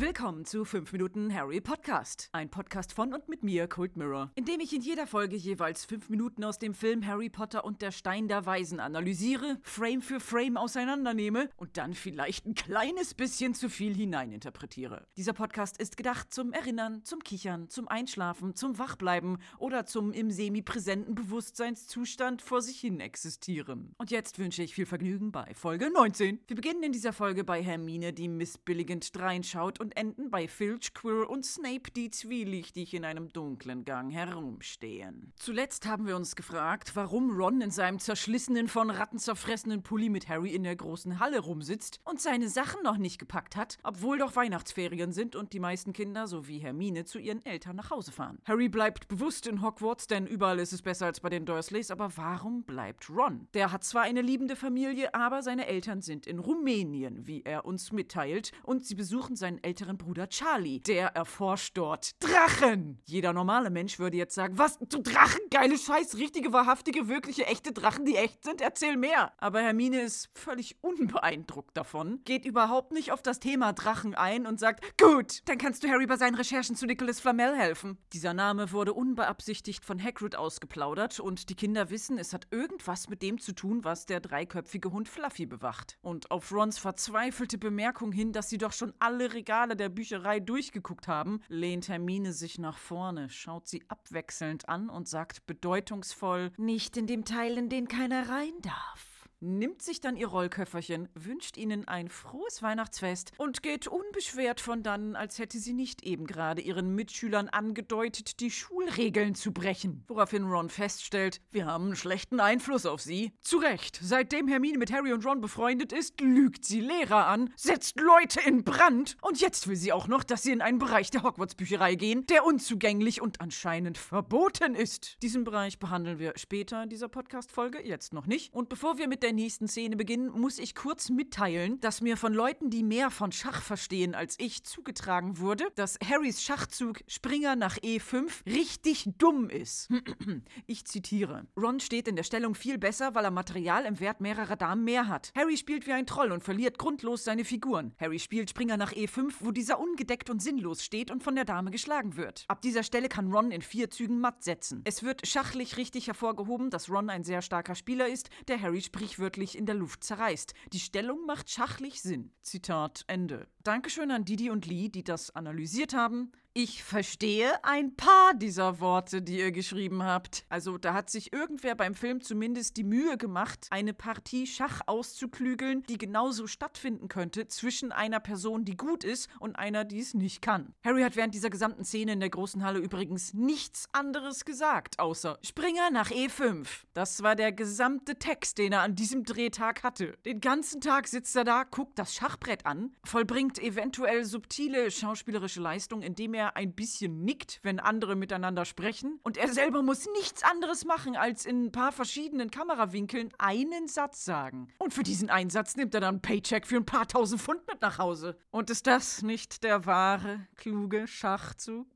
Willkommen zu 5 Minuten Harry Podcast. Ein Podcast von und mit mir, Cold Mirror, in dem ich in jeder Folge jeweils 5 Minuten aus dem Film Harry Potter und der Stein der Weisen analysiere, Frame für Frame auseinandernehme und dann vielleicht ein kleines bisschen zu viel hineininterpretiere. Dieser Podcast ist gedacht zum Erinnern, zum Kichern, zum Einschlafen, zum Wachbleiben oder zum im semi-präsenten Bewusstseinszustand vor sich hin existieren. Und jetzt wünsche ich viel Vergnügen bei Folge 19. Wir beginnen in dieser Folge bei Hermine, die missbilligend dreinschaut und enden bei Filch, Quirrell und Snape, die zwielichtig in einem dunklen Gang herumstehen. Zuletzt haben wir uns gefragt, warum Ron in seinem zerschlissenen, von Ratten zerfressenen Pulli mit Harry in der großen Halle rumsitzt und seine Sachen noch nicht gepackt hat, obwohl doch Weihnachtsferien sind und die meisten Kinder sowie Hermine zu ihren Eltern nach Hause fahren. Harry bleibt bewusst in Hogwarts, denn überall ist es besser als bei den Dursleys, aber warum bleibt Ron? Der hat zwar eine liebende Familie, aber seine Eltern sind in Rumänien, wie er uns mitteilt, und sie besuchen seinen älteren Bruder Charlie. Der erforscht dort Drachen. Jeder normale Mensch würde jetzt sagen, was, du Drachen? Geile Scheiß, richtige, wahrhaftige, wirkliche, echte Drachen, die echt sind? Erzähl mehr. Aber Hermine ist völlig unbeeindruckt davon, geht überhaupt nicht auf das Thema Drachen ein und sagt, gut, dann kannst du Harry bei seinen Recherchen zu Nicholas Flamel helfen. Dieser Name wurde unbeabsichtigt von Hagrid ausgeplaudert und die Kinder wissen, es hat irgendwas mit dem zu tun, was der dreiköpfige Hund Fluffy bewacht. Und auf Rons verzweifelte Bemerkung hin, dass sie doch schon alle Regale der Bücherei durchgeguckt haben, lehnt Hermine sich nach vorne, schaut sie abwechselnd an und sagt bedeutungsvoll, nicht in dem Teil, in den keiner rein darf nimmt sich dann ihr Rollköfferchen, wünscht ihnen ein frohes Weihnachtsfest und geht unbeschwert von dannen, als hätte sie nicht eben gerade ihren Mitschülern angedeutet, die Schulregeln zu brechen. Woraufhin Ron feststellt, wir haben einen schlechten Einfluss auf sie. Zu Recht, seitdem Hermine mit Harry und Ron befreundet ist, lügt sie Lehrer an, setzt Leute in Brand und jetzt will sie auch noch, dass sie in einen Bereich der Hogwarts-Bücherei gehen, der unzugänglich und anscheinend verboten ist. Diesen Bereich behandeln wir später in dieser Podcast-Folge, jetzt noch nicht. Und bevor wir mit der der nächsten Szene beginnen, muss ich kurz mitteilen, dass mir von Leuten, die mehr von Schach verstehen als ich, zugetragen wurde, dass Harrys Schachzug Springer nach E5 richtig dumm ist. ich zitiere. Ron steht in der Stellung viel besser, weil er Material im Wert mehrerer Damen mehr hat. Harry spielt wie ein Troll und verliert grundlos seine Figuren. Harry spielt Springer nach E5, wo dieser ungedeckt und sinnlos steht und von der Dame geschlagen wird. Ab dieser Stelle kann Ron in vier Zügen matt setzen. Es wird schachlich richtig hervorgehoben, dass Ron ein sehr starker Spieler ist, der Harry spricht sprichwörtlich in der Luft zerreißt. Die Stellung macht schachlich Sinn. Zitat Ende. Dankeschön an Didi und Lee, die das analysiert haben. Ich verstehe ein paar dieser Worte, die ihr geschrieben habt. Also da hat sich irgendwer beim Film zumindest die Mühe gemacht, eine Partie Schach auszuklügeln, die genauso stattfinden könnte zwischen einer Person, die gut ist und einer, die es nicht kann. Harry hat während dieser gesamten Szene in der großen Halle übrigens nichts anderes gesagt, außer Springer nach E5. Das war der gesamte Text, den er an diesem Drehtag hatte. Den ganzen Tag sitzt er da, guckt das Schachbrett an, vollbringt eventuell subtile schauspielerische Leistung, indem er ein bisschen nickt, wenn andere miteinander sprechen. Und er selber muss nichts anderes machen, als in ein paar verschiedenen Kamerawinkeln einen Satz sagen. Und für diesen einen Satz nimmt er dann einen Paycheck für ein paar tausend Pfund mit nach Hause. Und ist das nicht der wahre, kluge Schachzug?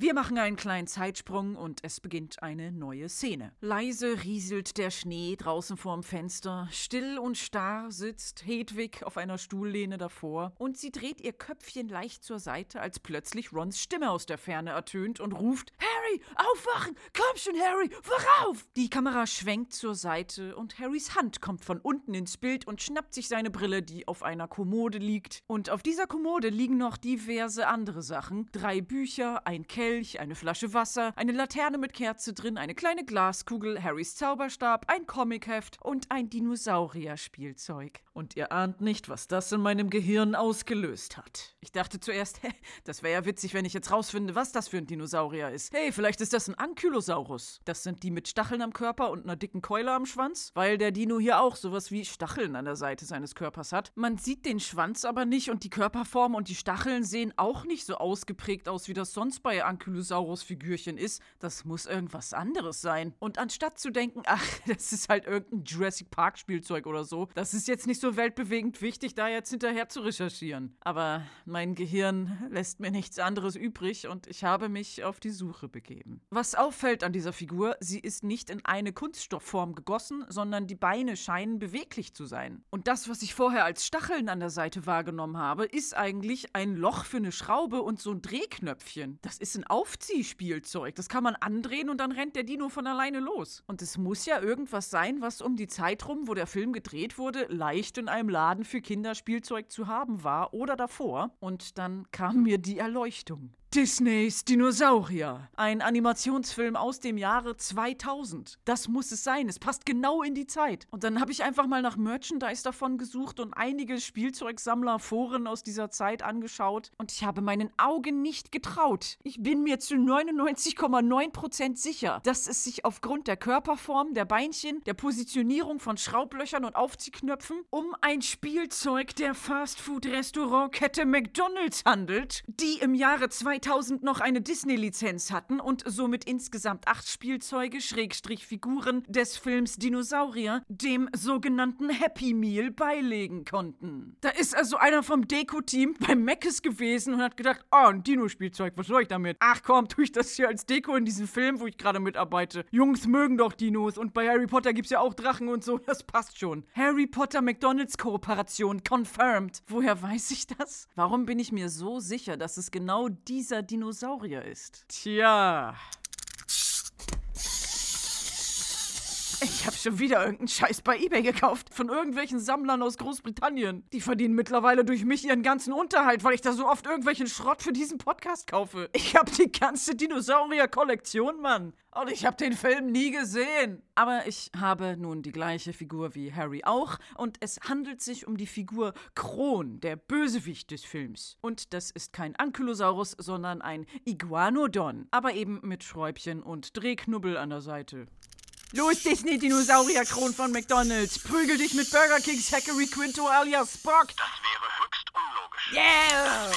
Wir machen einen kleinen Zeitsprung und es beginnt eine neue Szene. Leise rieselt der Schnee draußen vorm Fenster. Still und starr sitzt Hedwig auf einer Stuhllehne davor und sie dreht ihr Köpfchen leicht zur Seite, als plötzlich Rons Stimme aus der Ferne ertönt und ruft: Harry, aufwachen! Komm schon, Harry, worauf! Die Kamera schwenkt zur Seite und Harrys Hand kommt von unten ins Bild und schnappt sich seine Brille, die auf einer Kommode liegt. Und auf dieser Kommode liegen noch diverse andere Sachen: drei Bücher, ein Kelch, Kelch, eine Flasche Wasser, eine Laterne mit Kerze drin, eine kleine Glaskugel, Harrys Zauberstab, ein Comicheft und ein Dinosaurier-Spielzeug. Und ihr ahnt nicht, was das in meinem Gehirn ausgelöst hat. Ich dachte zuerst, hä, das wäre ja witzig, wenn ich jetzt rausfinde, was das für ein Dinosaurier ist. Hey, vielleicht ist das ein Ankylosaurus. Das sind die mit Stacheln am Körper und einer dicken Keule am Schwanz, weil der Dino hier auch sowas wie Stacheln an der Seite seines Körpers hat. Man sieht den Schwanz aber nicht und die Körperform und die Stacheln sehen auch nicht so ausgeprägt aus, wie das sonst bei Ankylosaurus Ankylosaurus-Figürchen ist, das muss irgendwas anderes sein. Und anstatt zu denken, ach, das ist halt irgendein Jurassic Park-Spielzeug oder so, das ist jetzt nicht so weltbewegend wichtig, da jetzt hinterher zu recherchieren. Aber mein Gehirn lässt mir nichts anderes übrig und ich habe mich auf die Suche begeben. Was auffällt an dieser Figur, sie ist nicht in eine Kunststoffform gegossen, sondern die Beine scheinen beweglich zu sein. Und das, was ich vorher als Stacheln an der Seite wahrgenommen habe, ist eigentlich ein Loch für eine Schraube und so ein Drehknöpfchen. Das ist ein Aufziehspielzeug. Das kann man andrehen und dann rennt der Dino von alleine los. Und es muss ja irgendwas sein, was um die Zeit rum, wo der Film gedreht wurde, leicht in einem Laden für Kinderspielzeug zu haben war oder davor. Und dann kam mir die Erleuchtung. Disneys Dinosaurier. Ein Animationsfilm aus dem Jahre 2000. Das muss es sein. Es passt genau in die Zeit. Und dann habe ich einfach mal nach Merchandise davon gesucht und einige Spielzeugsammlerforen aus dieser Zeit angeschaut. Und ich habe meinen Augen nicht getraut. Ich bin mir zu 99,9% sicher, dass es sich aufgrund der Körperform, der Beinchen, der Positionierung von Schraublöchern und Aufziehknöpfen um ein Spielzeug der Fastfood-Restaurantkette McDonald's handelt, die im Jahre 2000 2000 noch eine Disney-Lizenz hatten und somit insgesamt acht Spielzeuge, Schrägstrich Figuren des Films Dinosaurier, dem sogenannten Happy Meal beilegen konnten. Da ist also einer vom Deko-Team beim Meckes gewesen und hat gedacht, oh, ein Dino-Spielzeug, was soll ich damit? Ach komm, tue ich das hier als Deko in diesem Film, wo ich gerade mitarbeite. Jungs mögen doch Dinos und bei Harry Potter gibt's ja auch Drachen und so, das passt schon. Harry Potter McDonalds Kooperation confirmed. Woher weiß ich das? Warum bin ich mir so sicher, dass es genau diese dieser Dinosaurier ist. Tja. Ich habe schon wieder irgendeinen Scheiß bei eBay gekauft. Von irgendwelchen Sammlern aus Großbritannien. Die verdienen mittlerweile durch mich ihren ganzen Unterhalt, weil ich da so oft irgendwelchen Schrott für diesen Podcast kaufe. Ich habe die ganze Dinosaurier-Kollektion, Mann. Und ich habe den Film nie gesehen. Aber ich habe nun die gleiche Figur wie Harry auch. Und es handelt sich um die Figur Kron, der Bösewicht des Films. Und das ist kein Ankylosaurus, sondern ein Iguanodon. Aber eben mit Schräubchen und Drehknubbel an der Seite. Los, Disney-Dinosaurier-Kron von McDonalds. Prügel dich mit Burger Kings Hackery Quinto alias Spock. Das wäre höchst unlogisch. Yeah!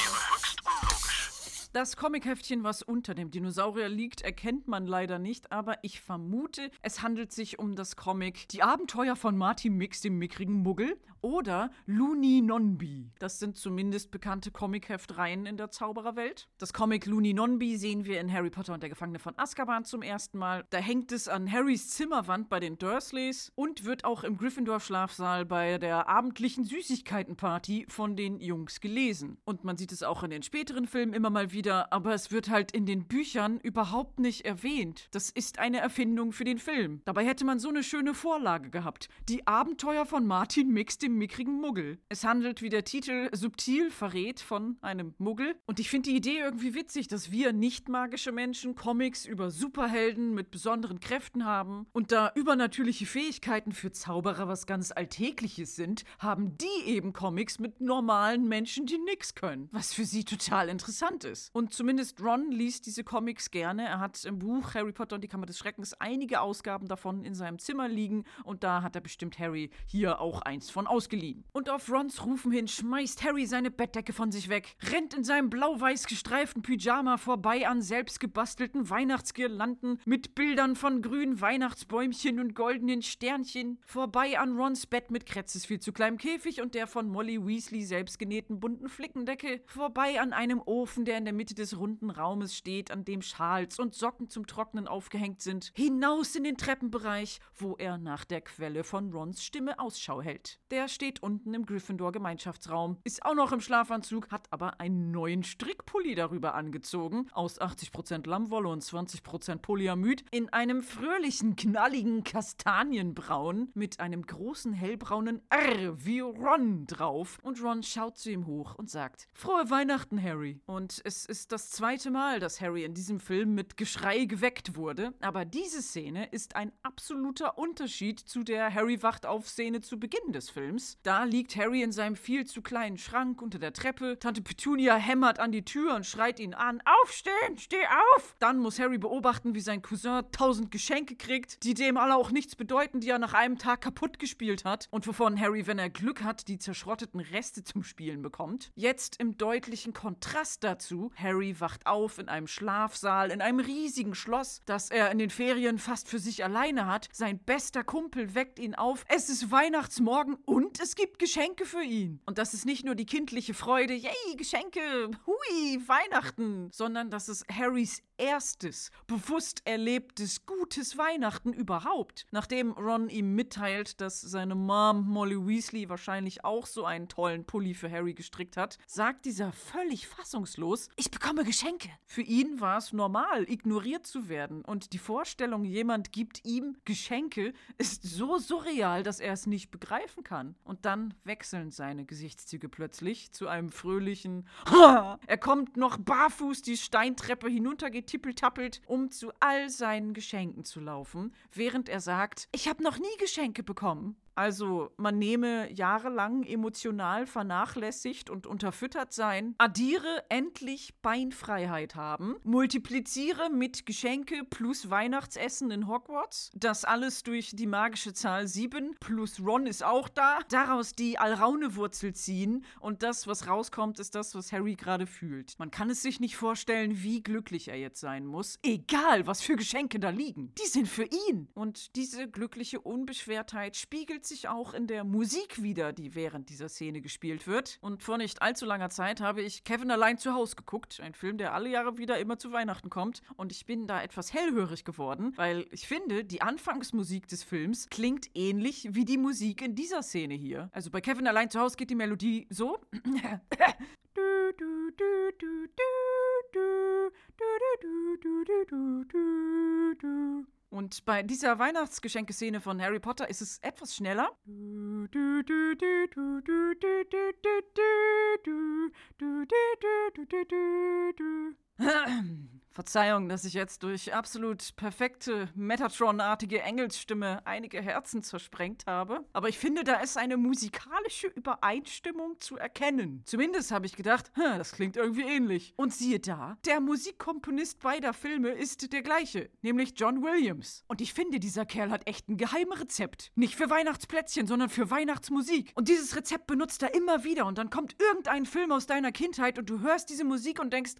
Das Comicheftchen, was unter dem Dinosaurier liegt, erkennt man leider nicht, aber ich vermute, es handelt sich um das Comic Die Abenteuer von Martin Mix, dem mickrigen Muggel, oder Looney Nonby. Das sind zumindest bekannte Comicheftreihen in der Zaubererwelt. Das Comic Looney Nonby sehen wir in Harry Potter und der Gefangene von Azkaban zum ersten Mal. Da hängt es an Harrys Zimmerwand bei den Dursleys und wird auch im Gryffindor-Schlafsaal bei der abendlichen Süßigkeitenparty von den Jungs gelesen. Und man sieht es auch in den späteren Filmen immer mal wieder, aber es wird halt in den Büchern überhaupt nicht erwähnt. Das ist eine Erfindung für den Film. Dabei hätte man so eine schöne Vorlage gehabt. Die Abenteuer von Martin Mix, dem mickrigen Muggel. Es handelt, wie der Titel subtil verrät, von einem Muggel. Und ich finde die Idee irgendwie witzig, dass wir nicht magische Menschen Comics über Superhelden mit besonderen Kräften haben. Und da übernatürliche Fähigkeiten für Zauberer was ganz Alltägliches sind, haben die eben Comics mit normalen Menschen, die nix können. Was für sie total interessant ist. Und zumindest Ron liest diese Comics gerne. Er hat im Buch Harry Potter und die Kammer des Schreckens einige Ausgaben davon in seinem Zimmer liegen. Und da hat er bestimmt Harry hier auch eins von ausgeliehen. Und auf Rons Rufen hin schmeißt Harry seine Bettdecke von sich weg, rennt in seinem blau-weiß gestreiften Pyjama vorbei an selbstgebastelten Weihnachtsgirlanden mit Bildern von grünen Weihnachtsbäumchen und goldenen Sternchen, vorbei an Rons Bett mit Kretzes viel zu kleinem Käfig und der von Molly Weasley selbstgenähten bunten Flickendecke, vorbei an einem Ofen, der in der Mitte des runden Raumes steht, an dem Schals und Socken zum Trocknen aufgehängt sind, hinaus in den Treppenbereich, wo er nach der Quelle von Rons Stimme Ausschau hält. Der steht unten im Gryffindor-Gemeinschaftsraum, ist auch noch im Schlafanzug, hat aber einen neuen Strickpulli darüber angezogen, aus 80% Lammwolle und 20% Polyamid, in einem fröhlichen, knalligen Kastanienbraun mit einem großen hellbraunen R wie Ron drauf. Und Ron schaut zu ihm hoch und sagt: Frohe Weihnachten, Harry. Und es ist das zweite Mal, dass Harry in diesem Film mit Geschrei geweckt wurde, aber diese Szene ist ein absoluter Unterschied zu der Harry wacht auf Szene zu Beginn des Films. Da liegt Harry in seinem viel zu kleinen Schrank unter der Treppe. Tante Petunia hämmert an die Tür und schreit ihn an: Aufstehen, steh auf! Dann muss Harry beobachten, wie sein Cousin tausend Geschenke kriegt, die dem alle auch nichts bedeuten, die er nach einem Tag kaputt gespielt hat und wovon Harry, wenn er Glück hat, die zerschrotteten Reste zum Spielen bekommt. Jetzt im deutlichen Kontrast dazu Harry wacht auf in einem Schlafsaal, in einem riesigen Schloss, das er in den Ferien fast für sich alleine hat. Sein bester Kumpel weckt ihn auf. Es ist Weihnachtsmorgen und es gibt Geschenke für ihn. Und das ist nicht nur die kindliche Freude, yay, Geschenke, hui, Weihnachten, sondern das ist Harrys erstes, bewusst erlebtes, gutes Weihnachten überhaupt. Nachdem Ron ihm mitteilt, dass seine Mom Molly Weasley wahrscheinlich auch so einen tollen Pulli für Harry gestrickt hat, sagt dieser völlig fassungslos, ich bekomme Geschenke. Für ihn war es normal, ignoriert zu werden. Und die Vorstellung, jemand gibt ihm Geschenke, ist so surreal, dass er es nicht begreifen kann. Und dann wechseln seine Gesichtszüge plötzlich zu einem fröhlichen Er kommt noch barfuß die Steintreppe hinuntergetippelt-tappelt, um zu all seinen Geschenken zu laufen, während er sagt, ich habe noch nie Geschenke bekommen. Also man nehme jahrelang emotional vernachlässigt und unterfüttert sein, addiere endlich Beinfreiheit haben, multipliziere mit Geschenke plus Weihnachtsessen in Hogwarts, das alles durch die magische Zahl 7 plus Ron ist auch da, daraus die Alraune-Wurzel ziehen und das, was rauskommt, ist das, was Harry gerade fühlt. Man kann es sich nicht vorstellen, wie glücklich er jetzt sein muss, egal was für Geschenke da liegen. Die sind für ihn. Und diese glückliche Unbeschwertheit spiegelt spiegelt sich auch in der Musik wieder, die während dieser Szene gespielt wird. Und vor nicht allzu langer Zeit habe ich Kevin allein zu Hause geguckt, ein Film, der alle Jahre wieder immer zu Weihnachten kommt. Und ich bin da etwas hellhörig geworden, weil ich finde, die Anfangsmusik des Films klingt ähnlich wie die Musik in dieser Szene hier. Also bei Kevin allein zu Hause geht die Melodie so. du, du, du, und bei dieser Weihnachtsgeschenkeszene von Harry Potter ist es etwas schneller. Ahem. Äh, Verzeihung, dass ich jetzt durch absolut perfekte Metatron-artige Engelsstimme einige Herzen zersprengt habe. Aber ich finde, da ist eine musikalische Übereinstimmung zu erkennen. Zumindest habe ich gedacht, das klingt irgendwie ähnlich. Und siehe da, der Musikkomponist beider Filme ist der gleiche, nämlich John Williams. Und ich finde, dieser Kerl hat echt ein Geheimrezept. Nicht für Weihnachtsplätzchen, sondern für Weihnachtsmusik. Und dieses Rezept benutzt er immer wieder. Und dann kommt irgendein Film aus deiner Kindheit und du hörst diese Musik und denkst,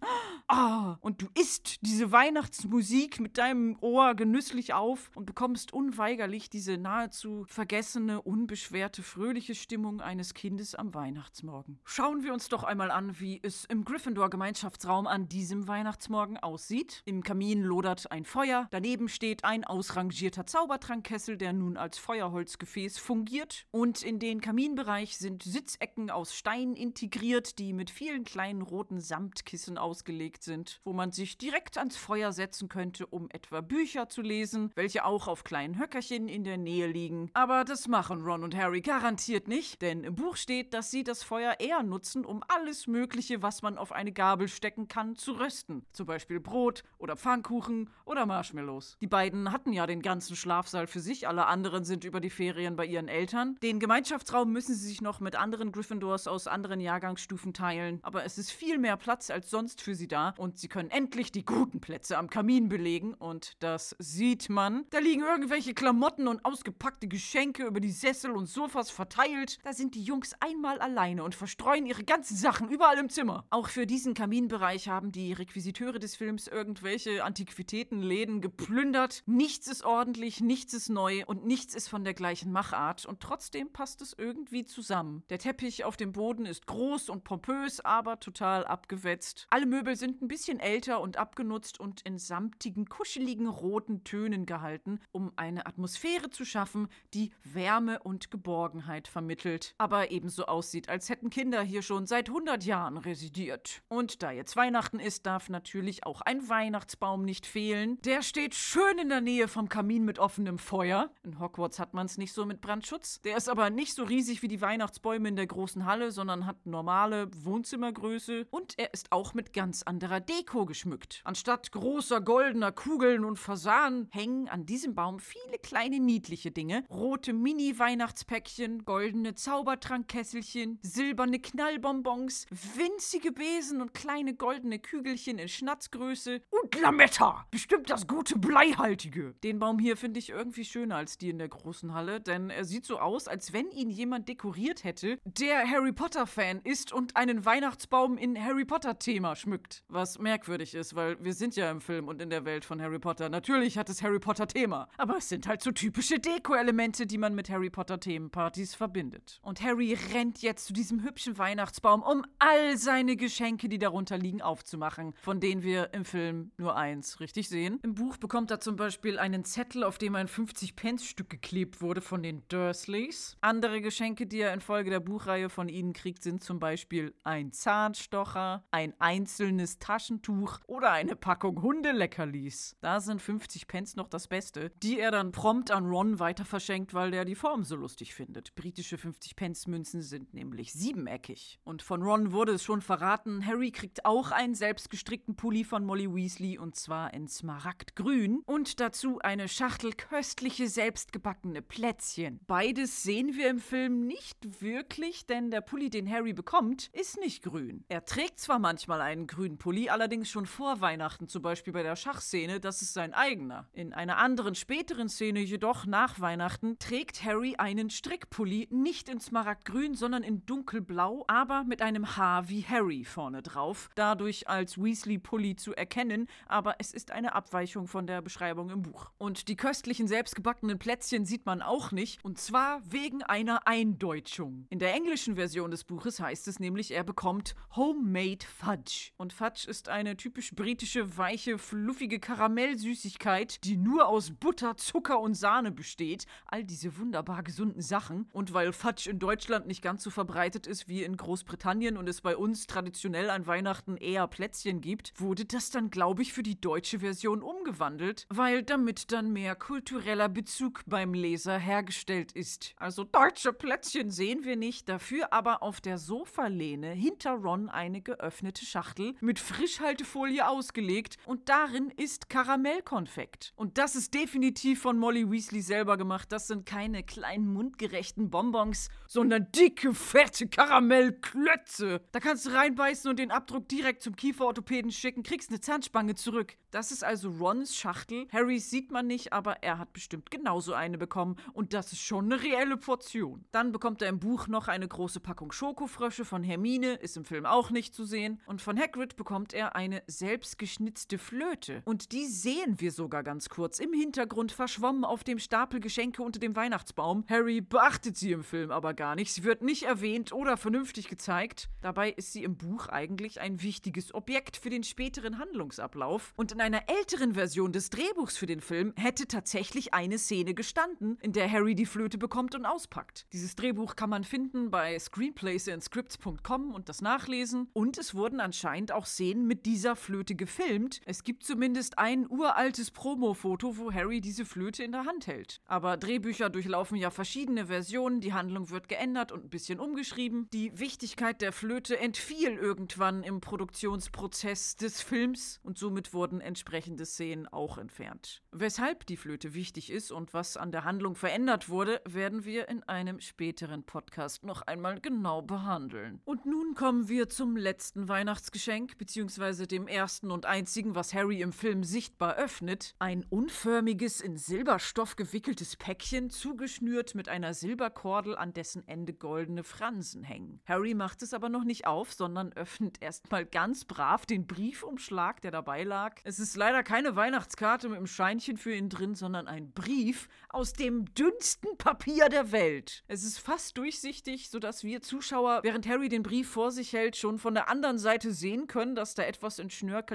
ah, und du isst diese Weihnachtsmusik mit deinem Ohr genüsslich auf und bekommst unweigerlich diese nahezu vergessene, unbeschwerte, fröhliche Stimmung eines Kindes am Weihnachtsmorgen. Schauen wir uns doch einmal an, wie es im Gryffindor-Gemeinschaftsraum an diesem Weihnachtsmorgen aussieht. Im Kamin lodert ein Feuer, daneben steht ein ausrangierter Zaubertrankkessel, der nun als Feuerholzgefäß fungiert. Und in den Kaminbereich sind Sitzecken aus Stein integriert, die mit vielen kleinen roten Samtkissen ausgelegt sind, wo man sich direkt direkt ans Feuer setzen könnte, um etwa Bücher zu lesen, welche auch auf kleinen Höckerchen in der Nähe liegen. Aber das machen Ron und Harry garantiert nicht, denn im Buch steht, dass sie das Feuer eher nutzen, um alles Mögliche, was man auf eine Gabel stecken kann, zu rösten. Zum Beispiel Brot oder Pfannkuchen oder Marshmallows. Die beiden hatten ja den ganzen Schlafsaal für sich, alle anderen sind über die Ferien bei ihren Eltern. Den Gemeinschaftsraum müssen sie sich noch mit anderen Gryffindors aus anderen Jahrgangsstufen teilen, aber es ist viel mehr Platz als sonst für sie da und sie können endlich die die guten Plätze am Kamin belegen und das sieht man. Da liegen irgendwelche Klamotten und ausgepackte Geschenke über die Sessel und Sofas verteilt. Da sind die Jungs einmal alleine und verstreuen ihre ganzen Sachen überall im Zimmer. Auch für diesen Kaminbereich haben die Requisiteure des Films irgendwelche Antiquitätenläden geplündert. Nichts ist ordentlich, nichts ist neu und nichts ist von der gleichen Machart und trotzdem passt es irgendwie zusammen. Der Teppich auf dem Boden ist groß und pompös, aber total abgewetzt. Alle Möbel sind ein bisschen älter und ab abgenutzt und in samtigen, kuscheligen roten Tönen gehalten, um eine Atmosphäre zu schaffen, die Wärme und Geborgenheit vermittelt, aber ebenso aussieht, als hätten Kinder hier schon seit 100 Jahren residiert. Und da jetzt Weihnachten ist, darf natürlich auch ein Weihnachtsbaum nicht fehlen. Der steht schön in der Nähe vom Kamin mit offenem Feuer. In Hogwarts hat man es nicht so mit Brandschutz. Der ist aber nicht so riesig wie die Weihnachtsbäume in der großen Halle, sondern hat normale Wohnzimmergröße und er ist auch mit ganz anderer Deko geschmückt. Anstatt großer goldener Kugeln und Fasanen hängen an diesem Baum viele kleine niedliche Dinge. Rote Mini-Weihnachtspäckchen, goldene Zaubertrankkesselchen, silberne Knallbonbons, winzige Besen und kleine goldene Kügelchen in Schnatzgröße und Lametta. Bestimmt das gute Bleihaltige. Den Baum hier finde ich irgendwie schöner als die in der großen Halle, denn er sieht so aus, als wenn ihn jemand dekoriert hätte, der Harry Potter-Fan ist und einen Weihnachtsbaum in Harry Potter-Thema schmückt. Was merkwürdig ist, weil wir sind ja im Film und in der Welt von Harry Potter. Natürlich hat es Harry Potter-Thema, aber es sind halt so typische Deko-Elemente, die man mit Harry Potter-Themenpartys verbindet. Und Harry rennt jetzt zu diesem hübschen Weihnachtsbaum, um all seine Geschenke, die darunter liegen, aufzumachen, von denen wir im Film nur eins richtig sehen. Im Buch bekommt er zum Beispiel einen Zettel, auf dem ein 50-Pence-Stück geklebt wurde von den Dursleys. Andere Geschenke, die er infolge der Buchreihe von ihnen kriegt, sind zum Beispiel ein Zahnstocher, ein einzelnes Taschentuch oder eine Packung Hundeleckerlis. Da sind 50 Pence noch das Beste, die er dann prompt an Ron weiter verschenkt, weil der die Form so lustig findet. Britische 50-Pence-Münzen sind nämlich siebeneckig. Und von Ron wurde es schon verraten, Harry kriegt auch einen selbstgestrickten Pulli von Molly Weasley und zwar in Smaragdgrün und dazu eine Schachtel köstliche selbstgebackene Plätzchen. Beides sehen wir im Film nicht wirklich, denn der Pulli, den Harry bekommt, ist nicht grün. Er trägt zwar manchmal einen grünen Pulli, allerdings schon vor Weihnachten, zum Beispiel bei der Schachszene, das ist sein eigener. In einer anderen späteren Szene jedoch nach Weihnachten trägt Harry einen Strickpulli, nicht in Smaragdgrün, sondern in dunkelblau, aber mit einem Haar wie Harry vorne drauf, dadurch als Weasley-Pulli zu erkennen, aber es ist eine Abweichung von der Beschreibung im Buch. Und die köstlichen selbstgebackenen Plätzchen sieht man auch nicht, und zwar wegen einer Eindeutschung. In der englischen Version des Buches heißt es nämlich, er bekommt Homemade Fudge. Und Fudge ist eine typisch britische, weiche, fluffige Karamellsüßigkeit, die nur aus Butter, Zucker und Sahne besteht. All diese wunderbar gesunden Sachen. Und weil Fudge in Deutschland nicht ganz so verbreitet ist wie in Großbritannien und es bei uns traditionell an Weihnachten eher Plätzchen gibt, wurde das dann, glaube ich, für die deutsche Version umgewandelt, weil damit dann mehr kultureller Bezug beim Leser hergestellt ist. Also deutsche Plätzchen sehen wir nicht, dafür aber auf der Sofalehne hinter Ron eine geöffnete Schachtel mit Frischhaltefolie ausgelegt und darin ist Karamellkonfekt. Und das ist definitiv von Molly Weasley selber gemacht. Das sind keine kleinen mundgerechten Bonbons, sondern dicke, fette Karamellklötze. Da kannst du reinbeißen und den Abdruck direkt zum Kieferorthopäden schicken, kriegst eine Zahnspange zurück. Das ist also Rons Schachtel. Harrys sieht man nicht, aber er hat bestimmt genauso eine bekommen und das ist schon eine reelle Portion. Dann bekommt er im Buch noch eine große Packung Schokofrösche von Hermine, ist im Film auch nicht zu sehen. Und von Hagrid bekommt er eine selbstgeschnitzte Flöte. Und die sehen wir sogar ganz kurz im Hintergrund verschwommen auf dem Stapel Geschenke unter dem Weihnachtsbaum. Harry beachtet sie im Film aber gar nicht. Sie wird nicht erwähnt oder vernünftig gezeigt. Dabei ist sie im Buch eigentlich ein wichtiges Objekt für den späteren Handlungsablauf. Und in einer älteren Version des Drehbuchs für den Film hätte tatsächlich eine Szene gestanden, in der Harry die Flöte bekommt und auspackt. Dieses Drehbuch kann man finden bei screenplaysandScripts.com und das nachlesen. Und es wurden anscheinend auch Szenen mit dieser Flöte gefilmt. Es gibt zumindest ein uraltes Promo-Foto, wo Harry diese Flöte in der Hand hält. Aber Drehbücher durchlaufen ja verschiedene Versionen, die Handlung wird geändert und ein bisschen umgeschrieben. Die Wichtigkeit der Flöte entfiel irgendwann im Produktionsprozess des Films und somit wurden entsprechende Szenen auch entfernt. Weshalb die Flöte wichtig ist und was an der Handlung verändert wurde, werden wir in einem späteren Podcast noch einmal genau behandeln. Und nun kommen wir zum letzten Weihnachtsgeschenk, beziehungsweise dem ersten und einzigen, was Harry im Film sichtbar öffnet. Ein unförmiges, in Silberstoff gewickeltes Päckchen, zugeschnürt mit einer Silberkordel, an dessen Ende goldene Fransen hängen. Harry macht es aber noch nicht auf, sondern öffnet erstmal ganz brav den Briefumschlag, der dabei lag. Es ist leider keine Weihnachtskarte mit einem Scheinchen für ihn drin, sondern ein Brief aus dem dünnsten Papier der Welt. Es ist fast durchsichtig, sodass wir Zuschauer, während Harry den Brief vor sich hält, schon von der anderen Seite sehen können, dass da etwas in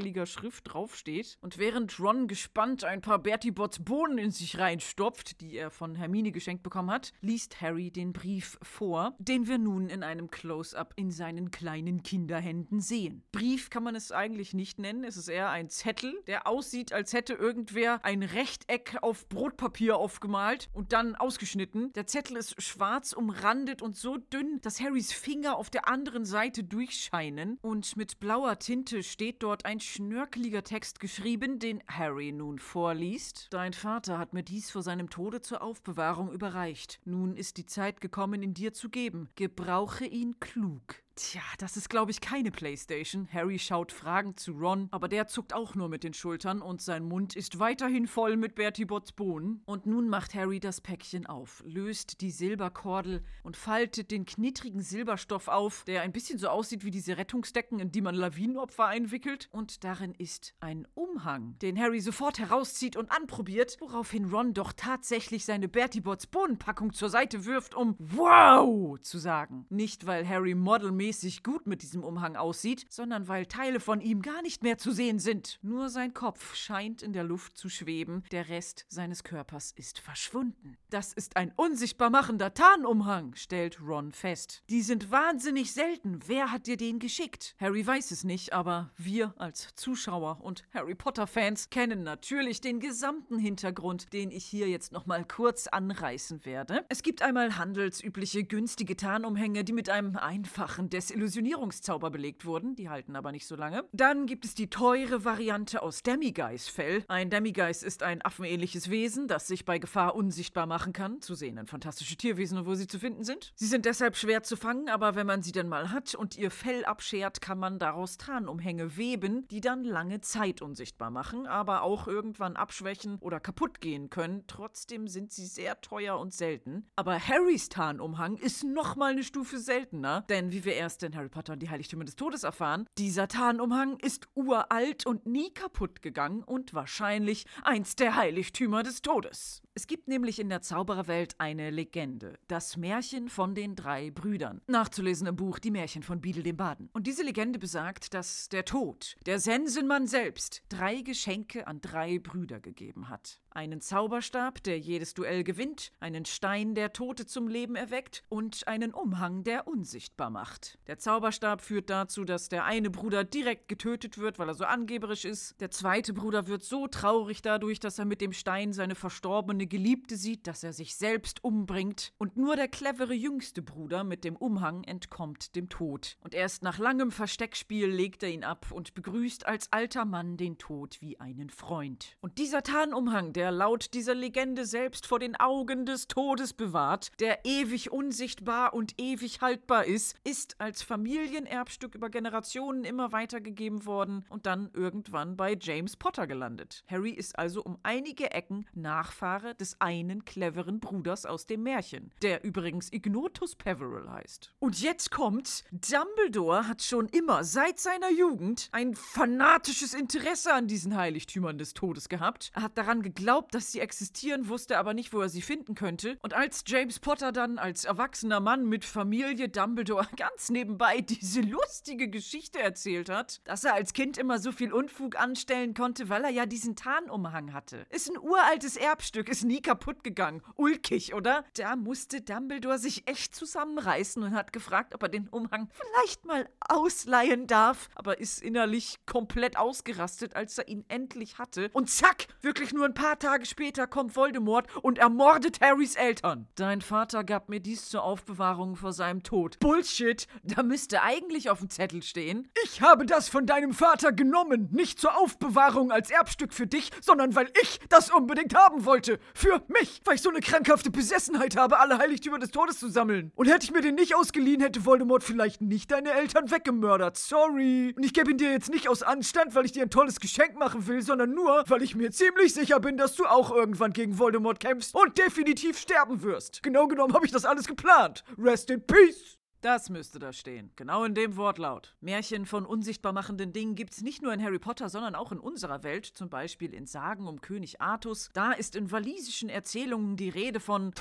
schnörkeliger Schrift draufsteht. Und während Ron gespannt ein paar Bertie Botts Bohnen in sich reinstopft, die er von Hermine geschenkt bekommen hat, liest Harry den Brief vor, den wir nun in einem Close-up in seinen kleinen Kinderhänden sehen. Brief kann man es eigentlich nicht nennen, es ist eher ein Zettel, der aussieht, als hätte irgendwer ein Rechteck auf Brotpapier aufgemalt und dann ausgeschnitten. Der Zettel ist schwarz umrandet und so dünn, dass Harrys Finger auf der anderen Seite durchscheinen und mit blauer Tinte steht dort ein schnörkeliger Text geschrieben, den Harry nun vorliest. Dein Vater hat mir dies vor seinem Tode zur Aufbewahrung überreicht. Nun ist die Zeit gekommen, ihn dir zu geben. Gebrauche ihn klug. Tja, das ist, glaube ich, keine Playstation. Harry schaut fragend zu Ron, aber der zuckt auch nur mit den Schultern und sein Mund ist weiterhin voll mit Bertie Botts Bohnen. Und nun macht Harry das Päckchen auf, löst die Silberkordel und faltet den knittrigen Silberstoff auf, der ein bisschen so aussieht wie diese Rettungsdecken, in die man Lawinenopfer einwickelt. Und darin ist ein Umhang, den Harry sofort herauszieht und anprobiert, woraufhin Ron doch tatsächlich seine Bertie Botts Bohnenpackung zur Seite wirft, um Wow zu sagen. Nicht, weil Harry modelmäßig mäßig gut mit diesem Umhang aussieht, sondern weil Teile von ihm gar nicht mehr zu sehen sind. Nur sein Kopf scheint in der Luft zu schweben, der Rest seines Körpers ist verschwunden. Das ist ein unsichtbar machender Tarnumhang, stellt Ron fest. Die sind wahnsinnig selten. Wer hat dir den geschickt? Harry weiß es nicht, aber wir als Zuschauer und Harry Potter-Fans kennen natürlich den gesamten Hintergrund, den ich hier jetzt nochmal kurz anreißen werde. Es gibt einmal handelsübliche günstige Tarnumhänge, die mit einem einfachen Desillusionierungszauber belegt wurden, die halten aber nicht so lange. Dann gibt es die teure Variante aus Demigeist-Fell. Ein Demigeist ist ein affenähnliches Wesen, das sich bei Gefahr unsichtbar machen kann. Zu sehen in fantastische Tierwesen wo sie zu finden sind. Sie sind deshalb schwer zu fangen, aber wenn man sie dann mal hat und ihr Fell abschert, kann man daraus Tarnumhänge weben, die dann lange Zeit unsichtbar machen, aber auch irgendwann abschwächen oder kaputt gehen können. Trotzdem sind sie sehr teuer und selten. Aber Harrys Tarnumhang ist nochmal eine Stufe seltener, denn wie wir erst in Harry Potter und die Heiligtümer des Todes erfahren, dieser Tarnumhang ist uralt und nie kaputt gegangen und wahrscheinlich eins der Heiligtümer des Todes. Es gibt nämlich in der Zaubererwelt eine Legende, das Märchen von den drei Brüdern, nachzulesen im Buch Die Märchen von Biedel dem Baden. Und diese Legende besagt, dass der Tod, der Sensenmann selbst, drei Geschenke an drei Brüder gegeben hat. Einen Zauberstab, der jedes Duell gewinnt, einen Stein, der Tote zum Leben erweckt und einen Umhang, der unsichtbar macht. Der Zauberstab führt dazu, dass der eine Bruder direkt getötet wird, weil er so angeberisch ist. Der zweite Bruder wird so traurig dadurch, dass er mit dem Stein seine verstorbene Geliebte sieht, dass er sich selbst umbringt. Und nur der clevere jüngste Bruder mit dem Umhang entkommt dem Tod. Und erst nach langem Versteckspiel legt er ihn ab und begrüßt als alter Mann den Tod wie einen Freund. Und dieser Tarnumhang, der laut dieser Legende selbst vor den Augen des Todes bewahrt, der ewig unsichtbar und ewig haltbar ist, ist als Familienerbstück über Generationen immer weitergegeben worden und dann irgendwann bei James Potter gelandet. Harry ist also um einige Ecken Nachfahre des einen cleveren Bruders aus dem Märchen, der übrigens Ignotus Peverell heißt. Und jetzt kommt's, Dumbledore hat schon immer seit seiner Jugend ein fanatisches Interesse an diesen Heiligtümern des Todes gehabt. Er hat daran geglaubt, dass sie existieren, wusste aber nicht, wo er sie finden könnte. Und als James Potter dann als erwachsener Mann mit Familie Dumbledore ganz nebenbei diese lustige Geschichte erzählt hat, dass er als Kind immer so viel Unfug anstellen konnte, weil er ja diesen Tarnumhang hatte. Ist ein uraltes Erbstück, ist nie kaputt gegangen. Ulkig, oder? Da musste Dumbledore sich echt zusammenreißen und hat gefragt, ob er den Umhang vielleicht mal ausleihen darf, aber ist innerlich komplett ausgerastet, als er ihn endlich hatte. Und zack, wirklich nur ein paar Tage später kommt Voldemort und ermordet Harrys Eltern. Dein Vater gab mir dies zur Aufbewahrung vor seinem Tod. Bullshit, da müsste eigentlich auf dem Zettel stehen. Ich habe das von deinem Vater genommen, nicht zur Aufbewahrung als Erbstück für dich, sondern weil ich das unbedingt haben wollte. Für mich, weil ich so eine krankhafte Besessenheit habe, alle Heiligtümer des Todes zu sammeln. Und hätte ich mir den nicht ausgeliehen, hätte Voldemort vielleicht nicht deine Eltern weggemördert. Sorry. Und ich gebe ihn dir jetzt nicht aus Anstand, weil ich dir ein tolles Geschenk machen will, sondern nur, weil ich mir ziemlich sicher bin, dass du auch irgendwann gegen Voldemort kämpfst und definitiv sterben wirst. Genau genommen habe ich das alles geplant. Rest in Peace. Das müsste da stehen. Genau in dem Wortlaut. Märchen von unsichtbar machenden Dingen gibt's nicht nur in Harry Potter, sondern auch in unserer Welt, zum Beispiel in Sagen um König Artus. Da ist in walisischen Erzählungen die Rede von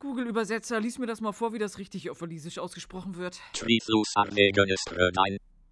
Google-Übersetzer, lies mir das mal vor, wie das richtig auf walisisch ausgesprochen wird.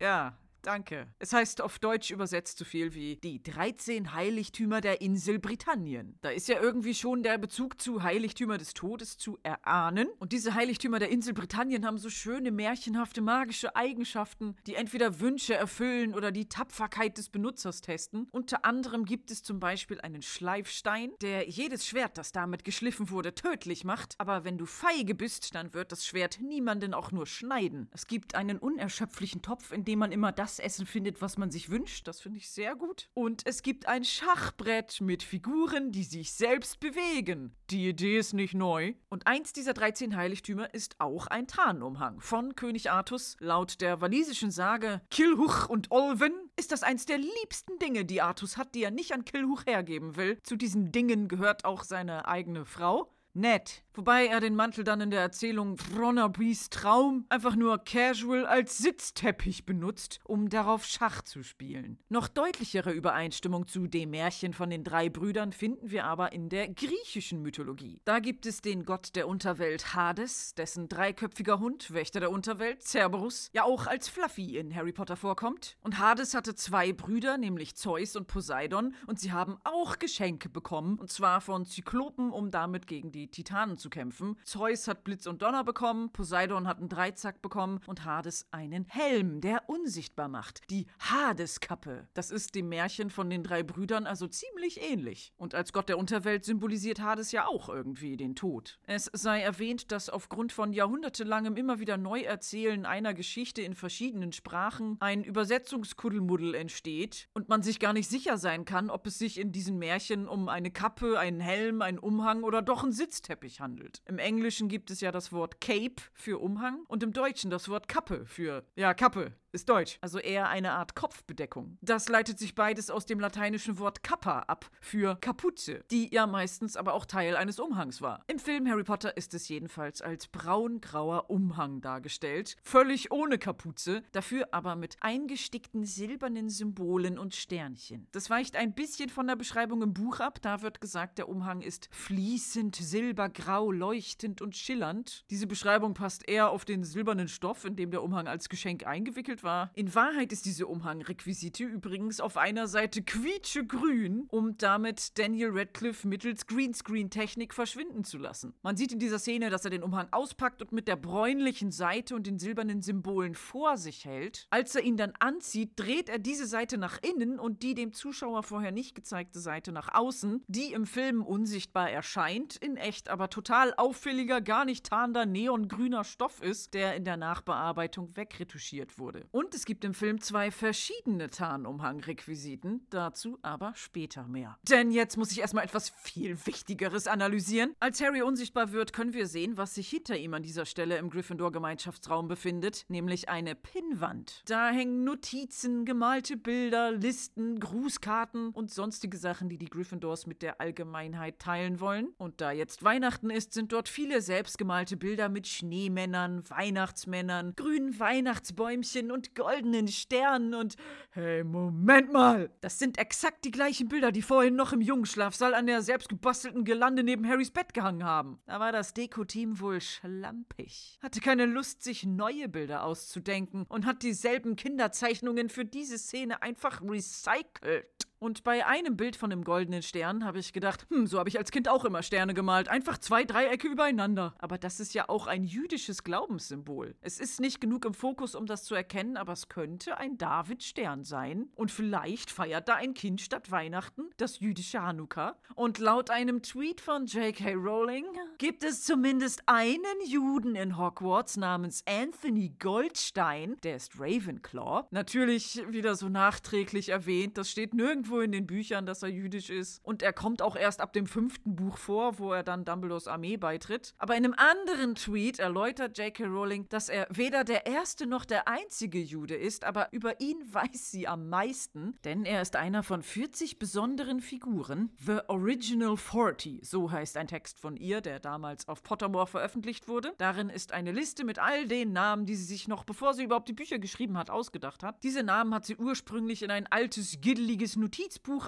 Ja, Danke. Es heißt auf Deutsch übersetzt so viel wie die 13 Heiligtümer der Insel Britannien. Da ist ja irgendwie schon der Bezug zu Heiligtümer des Todes zu erahnen. Und diese Heiligtümer der Insel Britannien haben so schöne, märchenhafte, magische Eigenschaften, die entweder Wünsche erfüllen oder die Tapferkeit des Benutzers testen. Unter anderem gibt es zum Beispiel einen Schleifstein, der jedes Schwert, das damit geschliffen wurde, tödlich macht. Aber wenn du feige bist, dann wird das Schwert niemanden auch nur schneiden. Es gibt einen unerschöpflichen Topf, in dem man immer das Essen findet, was man sich wünscht. Das finde ich sehr gut. Und es gibt ein Schachbrett mit Figuren, die sich selbst bewegen. Die Idee ist nicht neu. Und eins dieser 13 Heiligtümer ist auch ein Tarnumhang von König Artus. Laut der walisischen Sage Kilhuch und Olwen ist das eins der liebsten Dinge, die Artus hat, die er nicht an Kilhuch hergeben will. Zu diesen Dingen gehört auch seine eigene Frau. Nett. Wobei er den Mantel dann in der Erzählung Bronnerbys Traum einfach nur casual als Sitzteppich benutzt, um darauf Schach zu spielen. Noch deutlichere Übereinstimmung zu dem Märchen von den drei Brüdern finden wir aber in der griechischen Mythologie. Da gibt es den Gott der Unterwelt Hades, dessen dreiköpfiger Hund, Wächter der Unterwelt, Cerberus, ja auch als Fluffy in Harry Potter vorkommt. Und Hades hatte zwei Brüder, nämlich Zeus und Poseidon, und sie haben auch Geschenke bekommen, und zwar von Zyklopen, um damit gegen die Titanen zu kämpfen. Zeus hat Blitz und Donner bekommen, Poseidon hat einen Dreizack bekommen und Hades einen Helm, der unsichtbar macht. Die Hades-Kappe. Das ist dem Märchen von den drei Brüdern also ziemlich ähnlich. Und als Gott der Unterwelt symbolisiert Hades ja auch irgendwie den Tod. Es sei erwähnt, dass aufgrund von jahrhundertelangem immer wieder Neuerzählen einer Geschichte in verschiedenen Sprachen ein Übersetzungskuddelmuddel entsteht und man sich gar nicht sicher sein kann, ob es sich in diesen Märchen um eine Kappe, einen Helm, einen Umhang oder doch einen Sitzteppich handelt. Im Englischen gibt es ja das Wort Cape für Umhang und im Deutschen das Wort Kappe für, ja, Kappe ist Deutsch, also eher eine Art Kopfbedeckung. Das leitet sich beides aus dem lateinischen Wort Kappa ab für Kapuze, die ja meistens aber auch Teil eines Umhangs war. Im Film Harry Potter ist es jedenfalls als braun-grauer Umhang dargestellt, völlig ohne Kapuze, dafür aber mit eingestickten silbernen Symbolen und Sternchen. Das weicht ein bisschen von der Beschreibung im Buch ab, da wird gesagt, der Umhang ist fließend silbergrau, leuchtend und schillernd. Diese Beschreibung passt eher auf den silbernen Stoff, in dem der Umhang als Geschenk eingewickelt war. In Wahrheit ist diese Umhangrequisite übrigens auf einer Seite quietschegrün, um damit Daniel Radcliffe mittels Greenscreen-Technik verschwinden zu lassen. Man sieht in dieser Szene, dass er den Umhang auspackt und mit der bräunlichen Seite und den silbernen Symbolen vor sich hält. Als er ihn dann anzieht, dreht er diese Seite nach innen und die dem Zuschauer vorher nicht gezeigte Seite nach außen, die im Film unsichtbar erscheint, in echt aber total auffälliger, gar nicht tarnender neongrüner Stoff ist, der in der Nachbearbeitung wegretuschiert wurde. Und es gibt im Film zwei verschiedene Tarnumhang-Requisiten, dazu aber später mehr. Denn jetzt muss ich erstmal etwas viel Wichtigeres analysieren. Als Harry unsichtbar wird, können wir sehen, was sich hinter ihm an dieser Stelle im Gryffindor-Gemeinschaftsraum befindet, nämlich eine Pinnwand. Da hängen Notizen, gemalte Bilder, Listen, Grußkarten und sonstige Sachen, die die Gryffindors mit der Allgemeinheit teilen wollen. Und da jetzt Weihnachten ist, sind dort viele selbstgemalte Bilder mit Schneemännern, Weihnachtsmännern, grünen Weihnachtsbäumchen und goldenen Sternen und hey, Moment mal! Das sind exakt die gleichen Bilder, die vorhin noch im Jungschlafsaal an der selbstgebastelten Gelande neben Harrys Bett gehangen haben. Da war das Deko-Team wohl schlampig. Hatte keine Lust, sich neue Bilder auszudenken und hat dieselben Kinderzeichnungen für diese Szene einfach recycelt. Und bei einem Bild von dem goldenen Stern habe ich gedacht, hm, so habe ich als Kind auch immer Sterne gemalt. Einfach zwei Dreiecke übereinander. Aber das ist ja auch ein jüdisches Glaubenssymbol. Es ist nicht genug im Fokus, um das zu erkennen, aber es könnte ein David-Stern sein. Und vielleicht feiert da ein Kind statt Weihnachten das jüdische Hanukkah. Und laut einem Tweet von J.K. Rowling gibt es zumindest einen Juden in Hogwarts namens Anthony Goldstein. Der ist Ravenclaw. Natürlich wieder so nachträglich erwähnt. Das steht nirgendwo irgendwo in den Büchern, dass er jüdisch ist. Und er kommt auch erst ab dem fünften Buch vor, wo er dann Dumbledores Armee beitritt. Aber in einem anderen Tweet erläutert J.K. Rowling, dass er weder der erste noch der einzige Jude ist, aber über ihn weiß sie am meisten, denn er ist einer von 40 besonderen Figuren. The Original 40, so heißt ein Text von ihr, der damals auf Pottermore veröffentlicht wurde. Darin ist eine Liste mit all den Namen, die sie sich noch, bevor sie überhaupt die Bücher geschrieben hat, ausgedacht hat. Diese Namen hat sie ursprünglich in ein altes, giddeliges Notizbuch